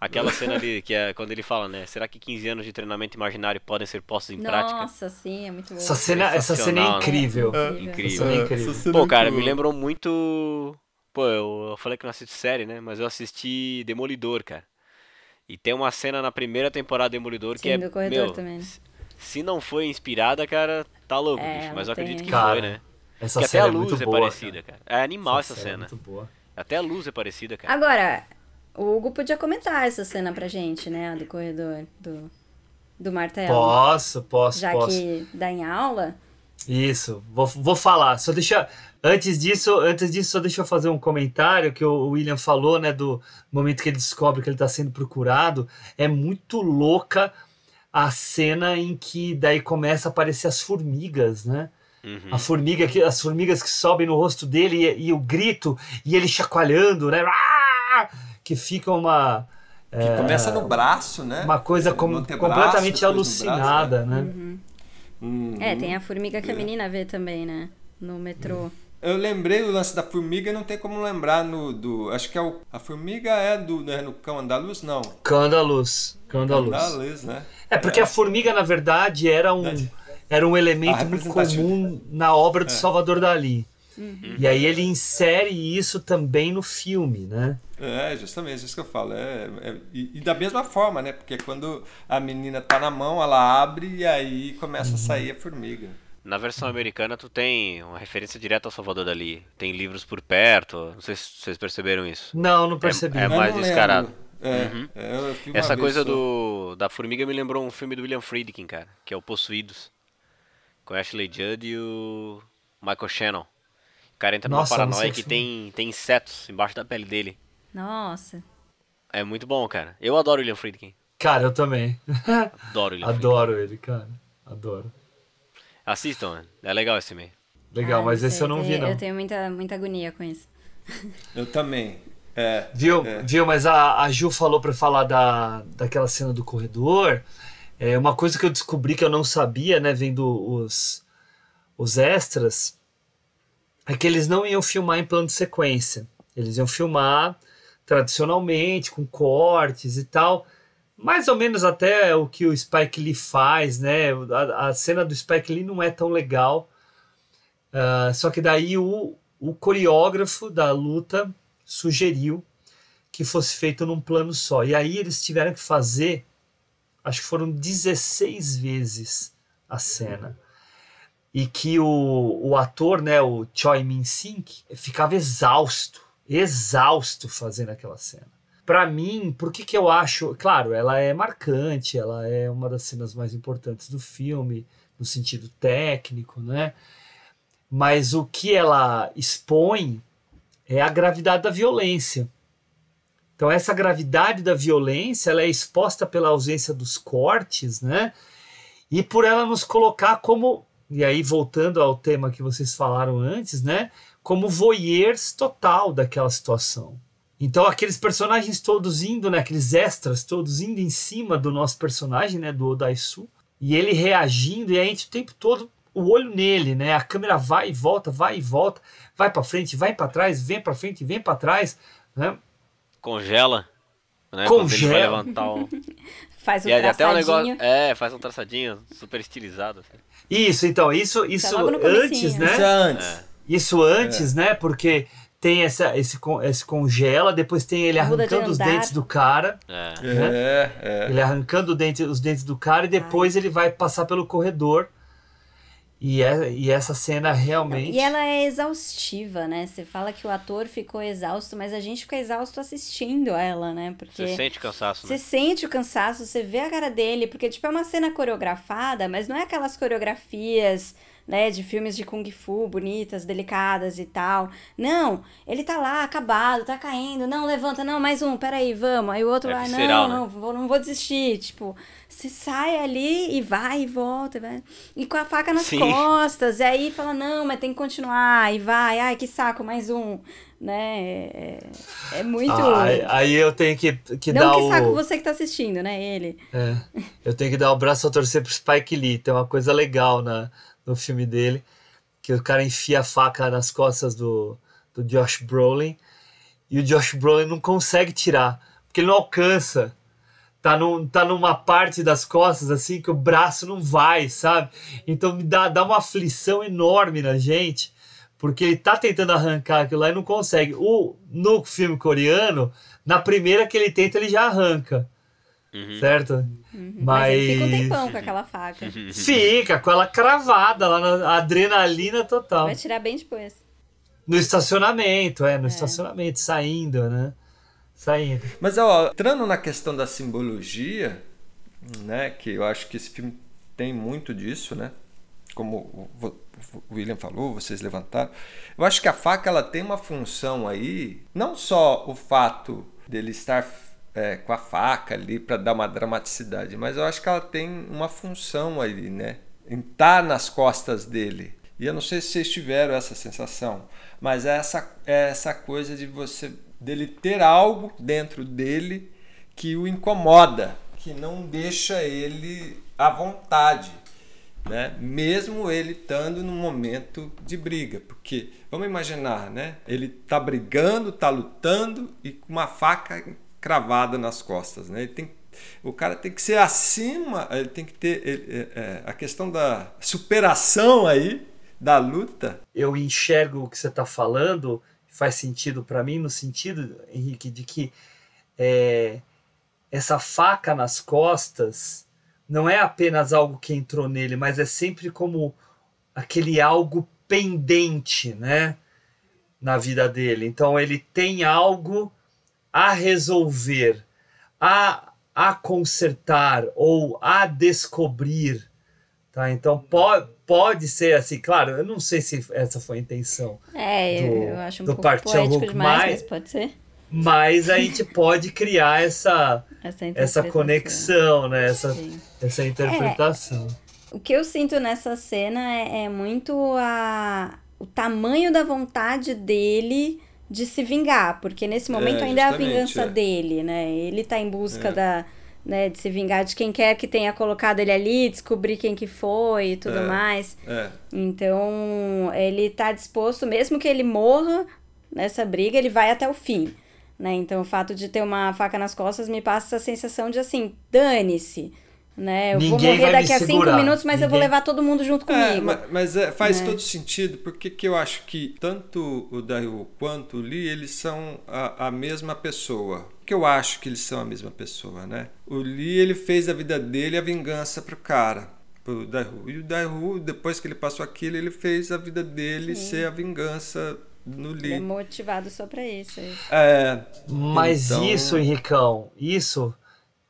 Aquela cena ali que é quando ele fala, né? Será que 15 anos de treinamento imaginário podem ser postos em prática? Nossa, sim, é muito bom. Essa cena, essa cena é Sensacional, né? incrível. É, Essa Incrível. cena é incrível. Essa cena Pô, é cara, me lembrou muito. Pô, eu, eu falei que não assisto série, né? Mas eu assisti Demolidor, cara. E tem uma cena na primeira temporada de Demolidor que Sim, é. do corredor meu, também. se- não foi inspirada, cara, tá louco, É, bicho. Mas eu acredito tem- que Cara, foi, né? Essa Porque até cena a é luz muito é boa, parecida, cara. É animal essa, é cena. muito boa. Até a luz é parecida, cara. Agora, o Hugo podia comentar essa cena pra gente, né? a Do corredor do, do martelo. Posso, posso, Já posso. que dá em aula. Isso, vou, vou falar. Só deixa. Antes disso, antes disso, só deixa eu fazer um comentário que o William falou, né? Do momento que ele descobre que ele está sendo procurado. É muito louca a cena em que daí começa a aparecer as formigas, né? Uhum. A formiga que, as formigas que sobem no rosto dele e, e o grito e ele chacoalhando, né? Ah! Que fica uma Que começa no braço, né? uma coisa com- completamente depois no braço, alucinada, né? Uhum. É, tem a formiga que a menina vê também, né? No metrô. Eu lembrei o lance da formiga, não tem como lembrar no do. Acho que é o. A formiga é do né, no cão andaluz, não. Cão andaluz. Cão andaluz. Andaluz, né? É porque a formiga, na verdade, era um, era um elemento Ah, muito comum na obra do É. Salvador Dali. E aí ele insere isso também no filme, né? É, justamente, isso que eu falo. É, é- e, e da mesma forma, né? Porque quando a menina tá na mão, ela abre e aí começa a sair a formiga. Na versão americana, tu tem uma referência direta ao Salvador Dali. Tem livros por perto. Não sei se vocês perceberam isso. Não, não percebi. É, Eu mais descarado. lembro. É, Uhum. é, Essa coisa só. do da formiga me lembrou um filme do William Friedkin, cara, que é o Possuídos. Com Ashley Judd e o Michael Shannon. O cara entra Nossa, numa paranoia que tem, tem insetos embaixo da pele dele. Nossa. É muito bom, cara. Eu adoro o William Friedkin. Cara, eu também. Adoro Friedkin. Adoro ele, cara. Adoro. Assistam, mano. É legal esse meio. Legal, Ah, mas sei, esse eu não vi, não. Eu tenho muita, muita agonia com isso. Eu também. É. Viu, é. viu? Mas a, a Ju falou pra falar da, daquela cena do corredor. É uma coisa que eu descobri que eu não sabia, né, vendo os, os extras, é que eles não iam filmar em plano de sequência. Eles iam filmar tradicionalmente, com cortes e tal. Mais ou menos até o que o Spike Lee faz, né? A, a cena do Spike Lee não é tão legal. Ah, só que daí o, o coreógrafo da luta sugeriu que fosse feito num plano só. E aí eles tiveram que fazer, acho que foram 16 vezes a cena. E que o, o ator, né, o Choi Min-sik, ficava exausto, exausto fazendo aquela cena. Pra mim, por que que eu acho... Claro, ela é marcante, ela é uma das cenas mais importantes do filme, no sentido técnico, né? Mas o que ela expõe é a gravidade da violência. Então essa gravidade da violência ela é exposta pela ausência dos cortes, né? E por ela nos colocar como e aí voltando ao tema que vocês falaram antes, né? Como voyeurs total daquela situação. Então aqueles personagens todos indo, né? Aqueles extras todos indo em cima do nosso personagem, né? Do Odaisu e ele reagindo e a gente o tempo todo o olho nele, né? A câmera vai e volta, vai e volta, vai para frente, vai para trás, vem para frente, vem para trás, né? Congela. Né? Quando ele vai Congela. levantar o. Faz o E aí até um negócio. traçadinho. É, faz um traçadinho super estilizado. assim. Isso, então, isso, isso no antes, né? Isso é antes. É. Isso antes, né? Porque tem essa, esse, esse congela, depois tem ele Muda de arrancando os dentes do cara, É. É, é. ele arrancando dente- os dentes do cara e depois ele vai passar pelo corredor. E, é, e essa cena realmente. E ela é exaustiva, né? Você fala que o ator ficou exausto, mas a gente fica exausto assistindo ela, né? Porque Você sente cansaço, você né? sente o cansaço, você vê a cara dele, porque tipo é uma cena coreografada, mas não é aquelas coreografias, né, de filmes de kung fu bonitas, delicadas e tal. Não, ele tá lá acabado, tá caindo, não levanta, não, mais um, peraí, vamos. Aí o outro É lá, visceral, não, né? não, vou, não vou desistir, tipo, você sai ali e vai e volta, e vai. E com a faca nas Sim. costas, e aí fala, não, mas tem que continuar, e vai, ai, que saco, mais um, né? É, é muito. Ah, aí, eu tenho que, que não dar que saco o. você que tá assistindo, né? Ele. É, eu tenho que dar o braço a torcer pro Spike Lee. Tem uma coisa legal na, no filme dele, que o cara enfia a faca nas costas do, do Josh Brolin e o Josh Brolin não consegue tirar, porque ele não alcança. Tá, num, tá numa parte das costas assim que o braço não vai, sabe? Então me dá, dá uma aflição enorme na gente, porque ele tá tentando arrancar aquilo lá e não consegue. O, no filme coreano, na primeira que ele tenta, ele já arranca. Certo? Mas, Mas, ele fica um tempão com aquela faca. fica com ela cravada lá na adrenalina total. Vai tirar bem depois. No estacionamento, é, no estacionamento, saindo, né? Saindo. Mas, ó, entrando na questão da simbologia, né, que eu acho que esse filme tem muito disso, né? Como o William falou, vocês levantaram. Eu acho que a faca ela tem uma função aí, não só o fato dele estar é, com a faca ali para dar uma dramaticidade, mas eu acho que ela tem uma função ali, né? Em estar nas costas dele. E eu não sei se vocês tiveram essa sensação, mas é essa, é essa coisa de você dele ter algo dentro dele que o incomoda, que não deixa ele à vontade, né? Mesmo ele estando num momento de briga, porque vamos imaginar, né? Ele tá brigando, tá lutando e com uma faca cravada nas costas, né? Ele tem o cara tem que ser acima, ele tem que ter ele- é, é, a questão da superação aí da luta. Eu enxergo o que você está falando, faz sentido para mim, no sentido, Henrique, de que é, essa faca nas costas não é apenas algo que entrou nele, mas é sempre como aquele algo pendente, né? Na vida dele. Então ele tem algo a resolver, a, a consertar ou a descobrir. Tá? Então pode, pode ser assim, claro, eu não sei se essa foi a intenção. É, do- eu acho um do pouco poético demais, mas- mas pode ser. Mas a gente pode criar essa, Essa, essa conexão, né? essa, Sim. essa interpretação. O que eu sinto nessa cena é, é muito a, o tamanho da vontade dele de se vingar, porque nesse momento É, ainda é a vingança é. dele, né? Ele tá em busca É. da, né, de se vingar de quem quer que tenha colocado ele ali, descobrir quem que foi e tudo É. mais. É. Então, ele tá disposto, mesmo que ele morra nessa briga, ele vai até o fim. Né? Então, o fato de ter uma faca nas costas me passa essa sensação de assim, dane-se. Né? Eu vou Ninguém morrer vai me daqui a cinco segurar. minutos, mas eu vou Ninguém- levar todo mundo junto É, comigo. ma- mas é, faz né? todo sentido, porque que eu acho que tanto o Dario quanto o Lee, eles são a, a mesma pessoa. Que eu acho que eles são a mesma pessoa, né? O Lee, ele fez da vida dele a vingança pro cara, pro Daru. E o Daru, depois que ele passou aquilo, ele fez a vida dele Sim. ser a vingança no Ele é Lee. motivado só pra isso. é. É, Mas então- isso, Henricão, isso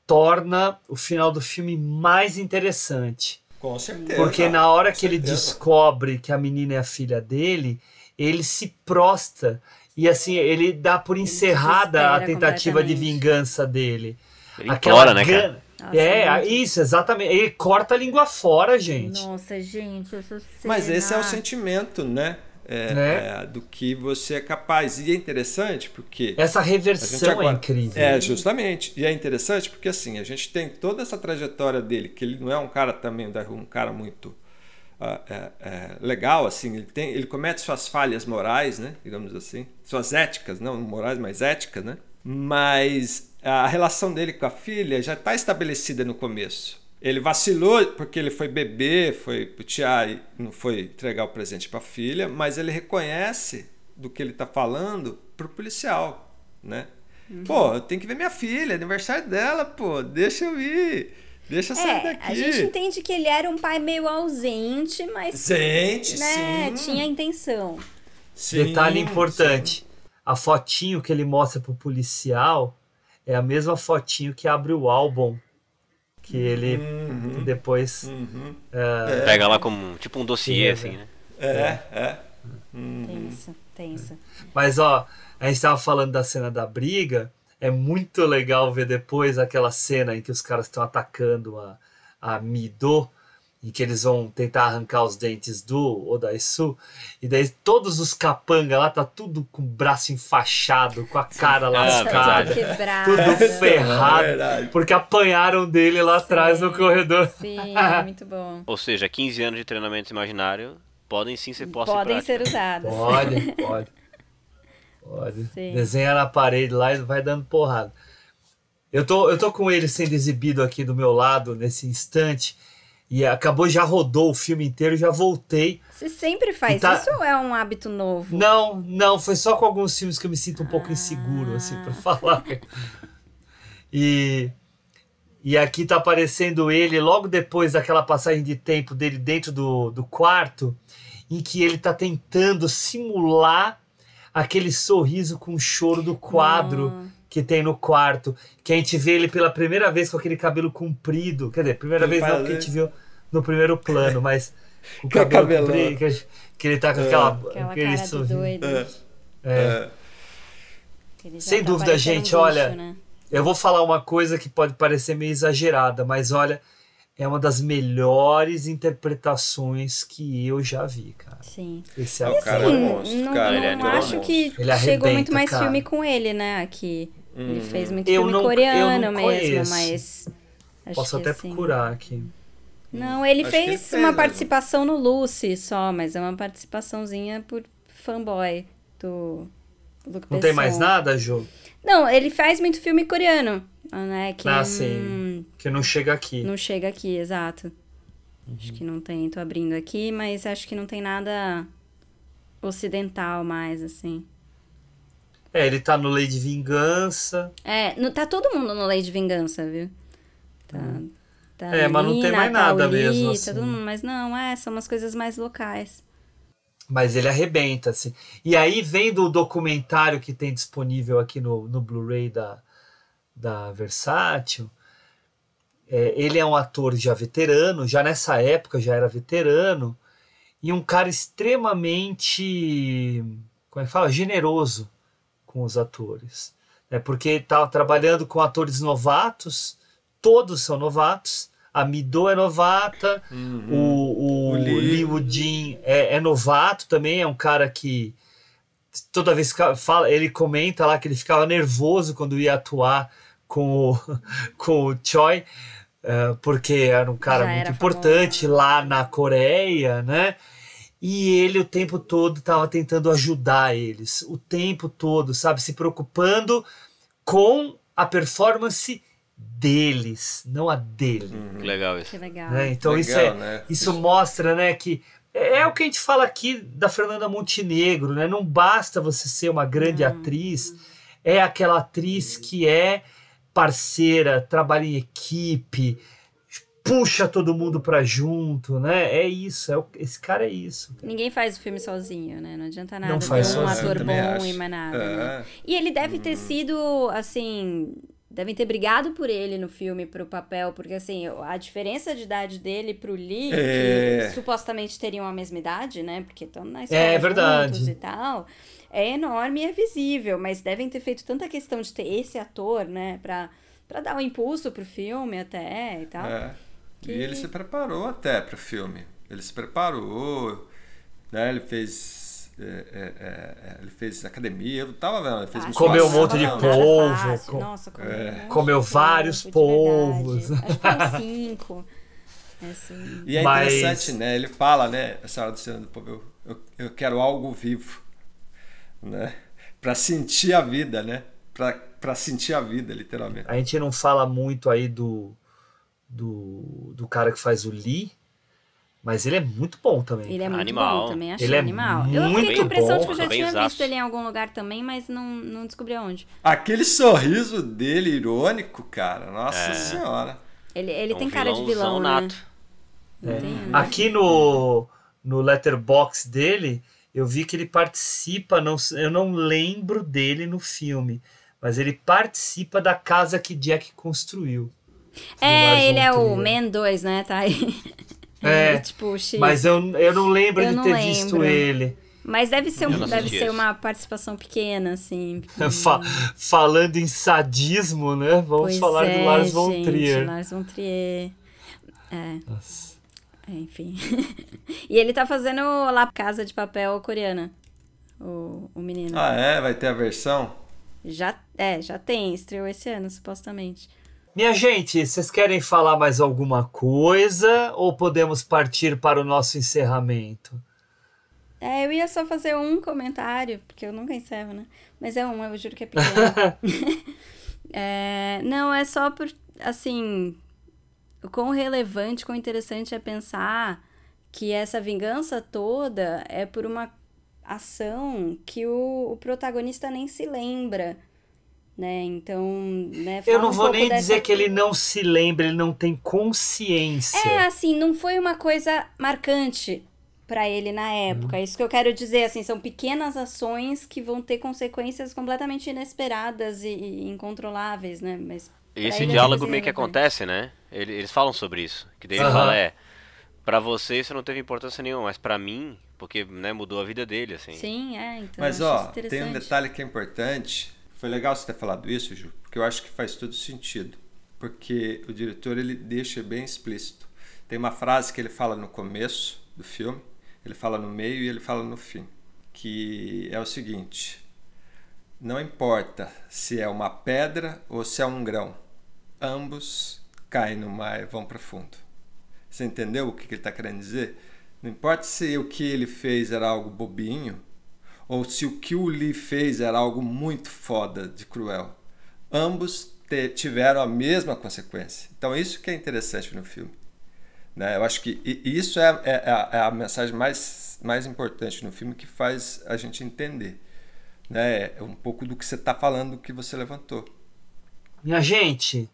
torna o final do filme mais interessante. Com certeza. Porque na hora que ele certeza. descobre que a menina é a filha dele, ele se prosta e assim, ele dá por encerrada a tentativa de vingança dele. Ele implora, né, cara? Nossa, é, muito. isso, exatamente. Ele corta a língua fora, gente. Nossa, gente, essa cena... Mas esse é o sentimento, né? É, Né? é, do que você é capaz. E é interessante porque. Essa reversão agora- é incrível. É, justamente. E é interessante porque assim, a gente tem toda essa trajetória dele, que ele não é um cara também, um cara muito é, legal, assim, ele, tem, ele comete suas falhas morais, né? Digamos assim. Suas éticas, não morais, mas éticas, né? Mas a relação dele com a filha já está estabelecida no começo. Ele vacilou porque ele foi beber, foi putear e não foi entregar o presente para a filha, mas ele reconhece do que ele está falando pro policial, né? Pô, eu tenho que ver minha filha, aniversário dela, pô, deixa eu ir. Deixa eu sair É, daqui. a gente entende que ele era um pai meio ausente, mas Gente, né, sim. tinha a intenção. Sim, Detalhe importante: a fotinho que ele mostra pro policial é a mesma fotinho que abre o álbum. Que ele Uhum. depois. é, Pega lá como tipo um dossiê, Sim, assim, né? É, é. Tensa, tensa. Mas ó, a gente tava falando da cena da briga. É muito legal ver depois aquela cena em que os caras estão atacando a, a Mido, em que eles vão tentar arrancar os dentes do Odaisu. E daí todos os capanga lá tá tudo com o braço enfaixado, com a cara lascada. Tudo quebrado. Tudo ferrado. verdade. porque apanharam dele lá atrás no corredor. Sim, muito bom. Ou seja, 15 anos de treinamento imaginário podem sim ser postos em Podem ser usados. Pode, pode. Pode. Sim. Desenha na parede lá e vai dando porrada. Eu tô, eu tô com ele sendo exibido aqui do meu lado nesse instante. E acabou, já rodou o filme inteiro, já voltei. Você sempre faz tá- isso ou é um hábito novo? Não, não, foi só com alguns filmes que eu me sinto um pouco inseguro, assim, pra falar. E, e aqui tá aparecendo ele logo depois daquela passagem de tempo dele dentro do, do quarto, em que ele tá tentando simular aquele sorriso com choro do quadro que tem no quarto, que a gente vê ele pela primeira vez com aquele cabelo comprido, quer dizer, primeira Ele vez não que a gente viu no primeiro plano, mas com o cabelo cabelona. comprido, que, gente- que ele tá com aquela, Aquela aquele cara de sorriso. doido. É. É. Ele já Sem tá dúvida, parecendo um gente, bicho, olha, né? Eu vou falar uma coisa que pode parecer meio exagerada, mas olha, é uma das melhores interpretações que eu já vi, cara. Sim. Esse Ah, ator. o cara é um monstro, não, cara. não ele é acho que Ele chegou muito mais cara. filme com ele, né? Aqui. Ele fez muito Eu filme não- eu coreano não mesmo, conheço. mas. acho Posso que até assim- procurar aqui. Não, ele Acho que ele fez fez, uma né? participação no Lucy só, mas é uma participaçãozinha por fanboy do Luke Não tem mais nada, Ju? Não, ele faz muito filme coreano, né? Que Ah, não, sim. Que não chega aqui. não chega aqui, exato. Acho que não tem, tô abrindo aqui, mas acho que não tem nada ocidental mais, assim. É, ele tá no Lei de Vingança. É, no- tá todo mundo no Lei de Vingança, viu? Tá, tá É, mas não tem mais nada o mesmo, assim. todo mundo, mas não, é, são umas coisas mais locais. Mas ele arrebenta, assim. E aí vem do documentário que tem disponível aqui no, no Blu-ray da, da Versátil. É, ele é um ator já veterano, já nessa época já era veterano, e um cara extremamente, como é que fala? Generoso com os atores. É porque estava trabalhando com atores novatos, todos são novatos. A Mido é novata, o, o, O Lee. Lee Woo-jin é, é novato também, é um cara que toda vez que fala, ele comenta lá que ele ficava nervoso quando ia atuar com o, com o Choi, eh, porque era um cara Já muito importante lá na Coreia, né? E ele o tempo todo estava tentando ajudar eles, o tempo todo, sabe, se preocupando com a performance deles, não a dele. Que legal isso. Que legal. né? Então Legal, isso é, né? isso mostra, né, que é, é o que a gente fala aqui da Fernanda Montenegro, né? Não basta você ser uma grande atriz, é aquela atriz que é parceira, trabalha em equipe, puxa todo mundo pra junto, né? É isso, é o- esse cara é isso. Ninguém faz o filme sozinho, né? Não adianta nada Não ter faz um sozinho. ator bom acho. e mais nada, É. né? E ele deve Uhum. ter sido, assim... Devem ter brigado por ele no filme, pro papel, porque, assim, a diferença de idade dele pro Lee, É. que supostamente teriam a mesma idade, né? Porque estão na escola É verdade. e tal, é enorme e é visível, mas devem ter feito tanta questão de ter esse ator, né? Pra, pra dar um impulso pro filme até e tal. É. Que- E ele se preparou até para o filme. Ele se preparou, né? Ele fez. É, é, é, ele fez academia, eu tava vendo, ele fez Ah, Comeu um monte de polvo, Nossa, comeu, É. vários polvos. verdade. Acho que foram cinco. É assim. E é Mas- interessante, né? Ele fala, né? Essa hora do Senhor do Povo, eu, eu, eu quero algo vivo, né? Para sentir a vida, né? Para sentir a vida, literalmente. A gente não fala muito aí do, do, do cara que faz o Lee, mas ele é muito bom também. Ele é muito Animal. bom também, achei Ele é animal. Eu muito fiquei com a impressão bom, de que eu já tinha visto ele em algum lugar também, mas não, não descobri onde. Aquele sorriso dele irônico, cara, nossa É. senhora. Ele, ele É um tem cara de vilão, né? nato. É. Tem, né? Aqui no, no letterbox dele, eu vi que ele participa, não, eu não lembro dele no filme, mas ele participa da casa que Jack construiu. É, ele é o. Man 2, né? Tá aí. É, tipo, X. Mas eu, eu não lembro Eu de não ter lembro. visto ele. Mas deve ser, um, deve ser uma participação pequena, assim. Fa- falando em sadismo, né? Vamos Pois falar é, do Lars von gente, Trier. Lars von Trier. É, Nossa. é, enfim. e ele tá fazendo lá Casa de Papel coreana. O, o menino. Ah, é? Vai ter a versão? Já, é, já tem, estreou esse ano, supostamente. Minha gente, vocês querem falar mais alguma coisa ou podemos partir para o nosso encerramento? É, eu ia só fazer um comentário, porque eu nunca encerro, né? Mas é um, eu juro que é pequeno. É, não, é só por, assim, o quão relevante, quão interessante é pensar que essa vingança toda é por uma ação que o, o protagonista nem se lembra, né? Então, né, Eu não um vou nem dizer que ele não se lembra, ele não tem consciência. É, assim, não foi uma coisa marcante pra ele na época. Uhum. Isso que eu quero dizer, assim, são pequenas ações que vão ter consequências completamente inesperadas e, e incontroláveis, né? Mas E esse é diálogo meio que acontece, né? Ele- Eles falam sobre isso. Que daí ele fala, é, pra você isso não teve importância nenhuma, mas pra mim, porque né, mudou a vida dele, assim. Sim, é, então Mas acho ó, tem um detalhe que é importante. Foi legal você ter falado isso, Ju, porque eu acho que faz todo sentido. Porque o diretor ele deixa bem explícito. Tem uma frase que ele fala no começo do filme, ele fala no meio e ele fala no fim, que é o seguinte: não importa se é uma pedra ou se é um grão, ambos caem no mar e vão para fundo. Você entendeu o que ele está querendo dizer? Não importa se o que ele fez era algo bobinho ou se o que o Lee fez era algo muito foda de cruel. Ambos tiveram a mesma consequência. Então isso que é interessante no filme. Né? Eu acho que isso é, é- é a, é a mensagem mais, mais importante no filme que faz a gente entender. Né? É um pouco do que você está falando, do que você levantou. Minha gente,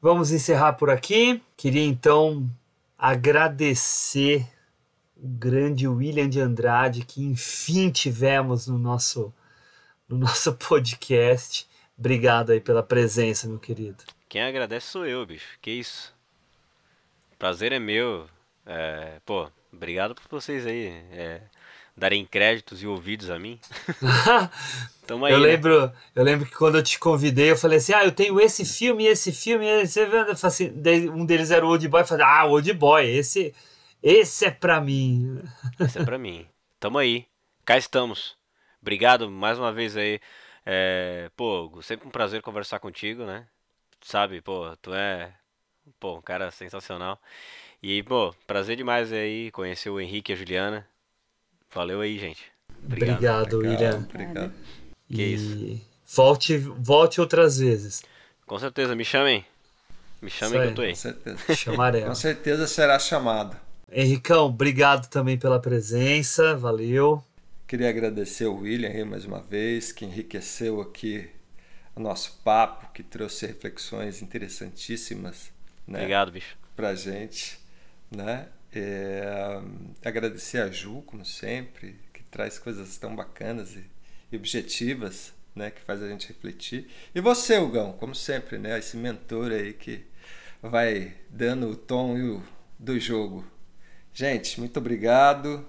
vamos encerrar por aqui. Queria então agradecer o grande William de Andrade que enfim tivemos no nosso no nosso podcast. Obrigado aí pela presença, meu querido. Quem agradece sou eu, bicho. Que isso. Prazer é meu. É, pô, obrigado por vocês aí é, darem créditos e ouvidos a mim. Tamo aí, eu né? lembro, eu lembro que quando eu te convidei, eu falei assim: "Ah, eu tenho esse filme, esse filme, esse assim, um deles era o Old Boy, eu falei: "Ah, Old Boy, esse esse é pra mim". Isso é pra mim. Tamo aí. Cá estamos. Obrigado mais uma vez aí. É, pô, sempre um prazer conversar contigo, né? Sabe, pô, tu é pô, um cara sensacional. E, pô, prazer demais aí conhecer o Henrique e a Juliana. Valeu aí, gente. Obrigado, William. Obrigado. Que e isso. volte, volte outras vezes. Com certeza, me chamem. Me chamem que eu tô aí. Com certeza. Chamaremos. Com certeza será chamado. Henricão, obrigado também pela presença, valeu. Queria agradecer o William aí mais uma vez, que enriqueceu aqui o nosso papo, que trouxe reflexões interessantíssimas né, Obrigado, bicho. pra gente. Né? É, agradecer a Ju, como sempre, que traz coisas tão bacanas e, e objetivas, né, que faz a gente refletir. E você, Hugão, como sempre, né, esse mentor aí que vai dando o tom e o- do jogo. Gente, muito obrigado.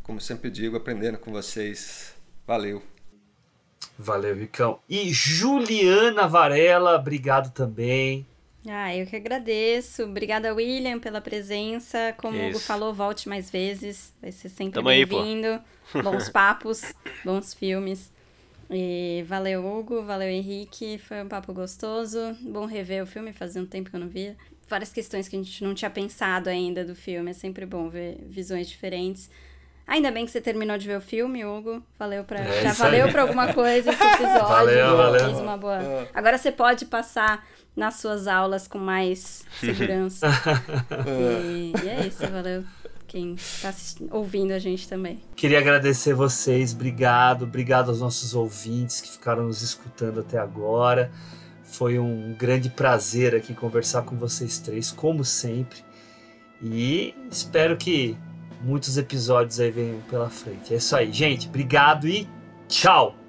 Como sempre digo, aprendendo com vocês. Valeu. Valeu, Ricão. E Juliana Varela, obrigado também. Ah, eu que agradeço. Obrigada, William, pela presença. Como o Hugo Isso. falou, volte mais vezes. Vai ser sempre bem-vindo. Bons papos, bons filmes. E valeu, Hugo. Valeu, Henrique. Foi um papo gostoso. Bom rever o filme, fazia um tempo que eu não via. Várias questões que a gente não tinha pensado ainda do filme. É sempre bom ver visões diferentes. Ainda bem que você terminou de ver o filme, Hugo. Valeu pra, É já valeu aí. pra alguma coisa esse episódio. Valeu, valeu. Fez uma boa. Agora você pode passar nas suas aulas com mais segurança. e, e é isso, valeu. Quem tá assisti- ouvindo a gente também. Queria agradecer vocês, obrigado, obrigado aos nossos ouvintes que ficaram nos escutando até agora. Foi um grande prazer aqui conversar com vocês três, como sempre. E espero que muitos episódios aí venham pela frente. É isso aí, gente. Obrigado e tchau!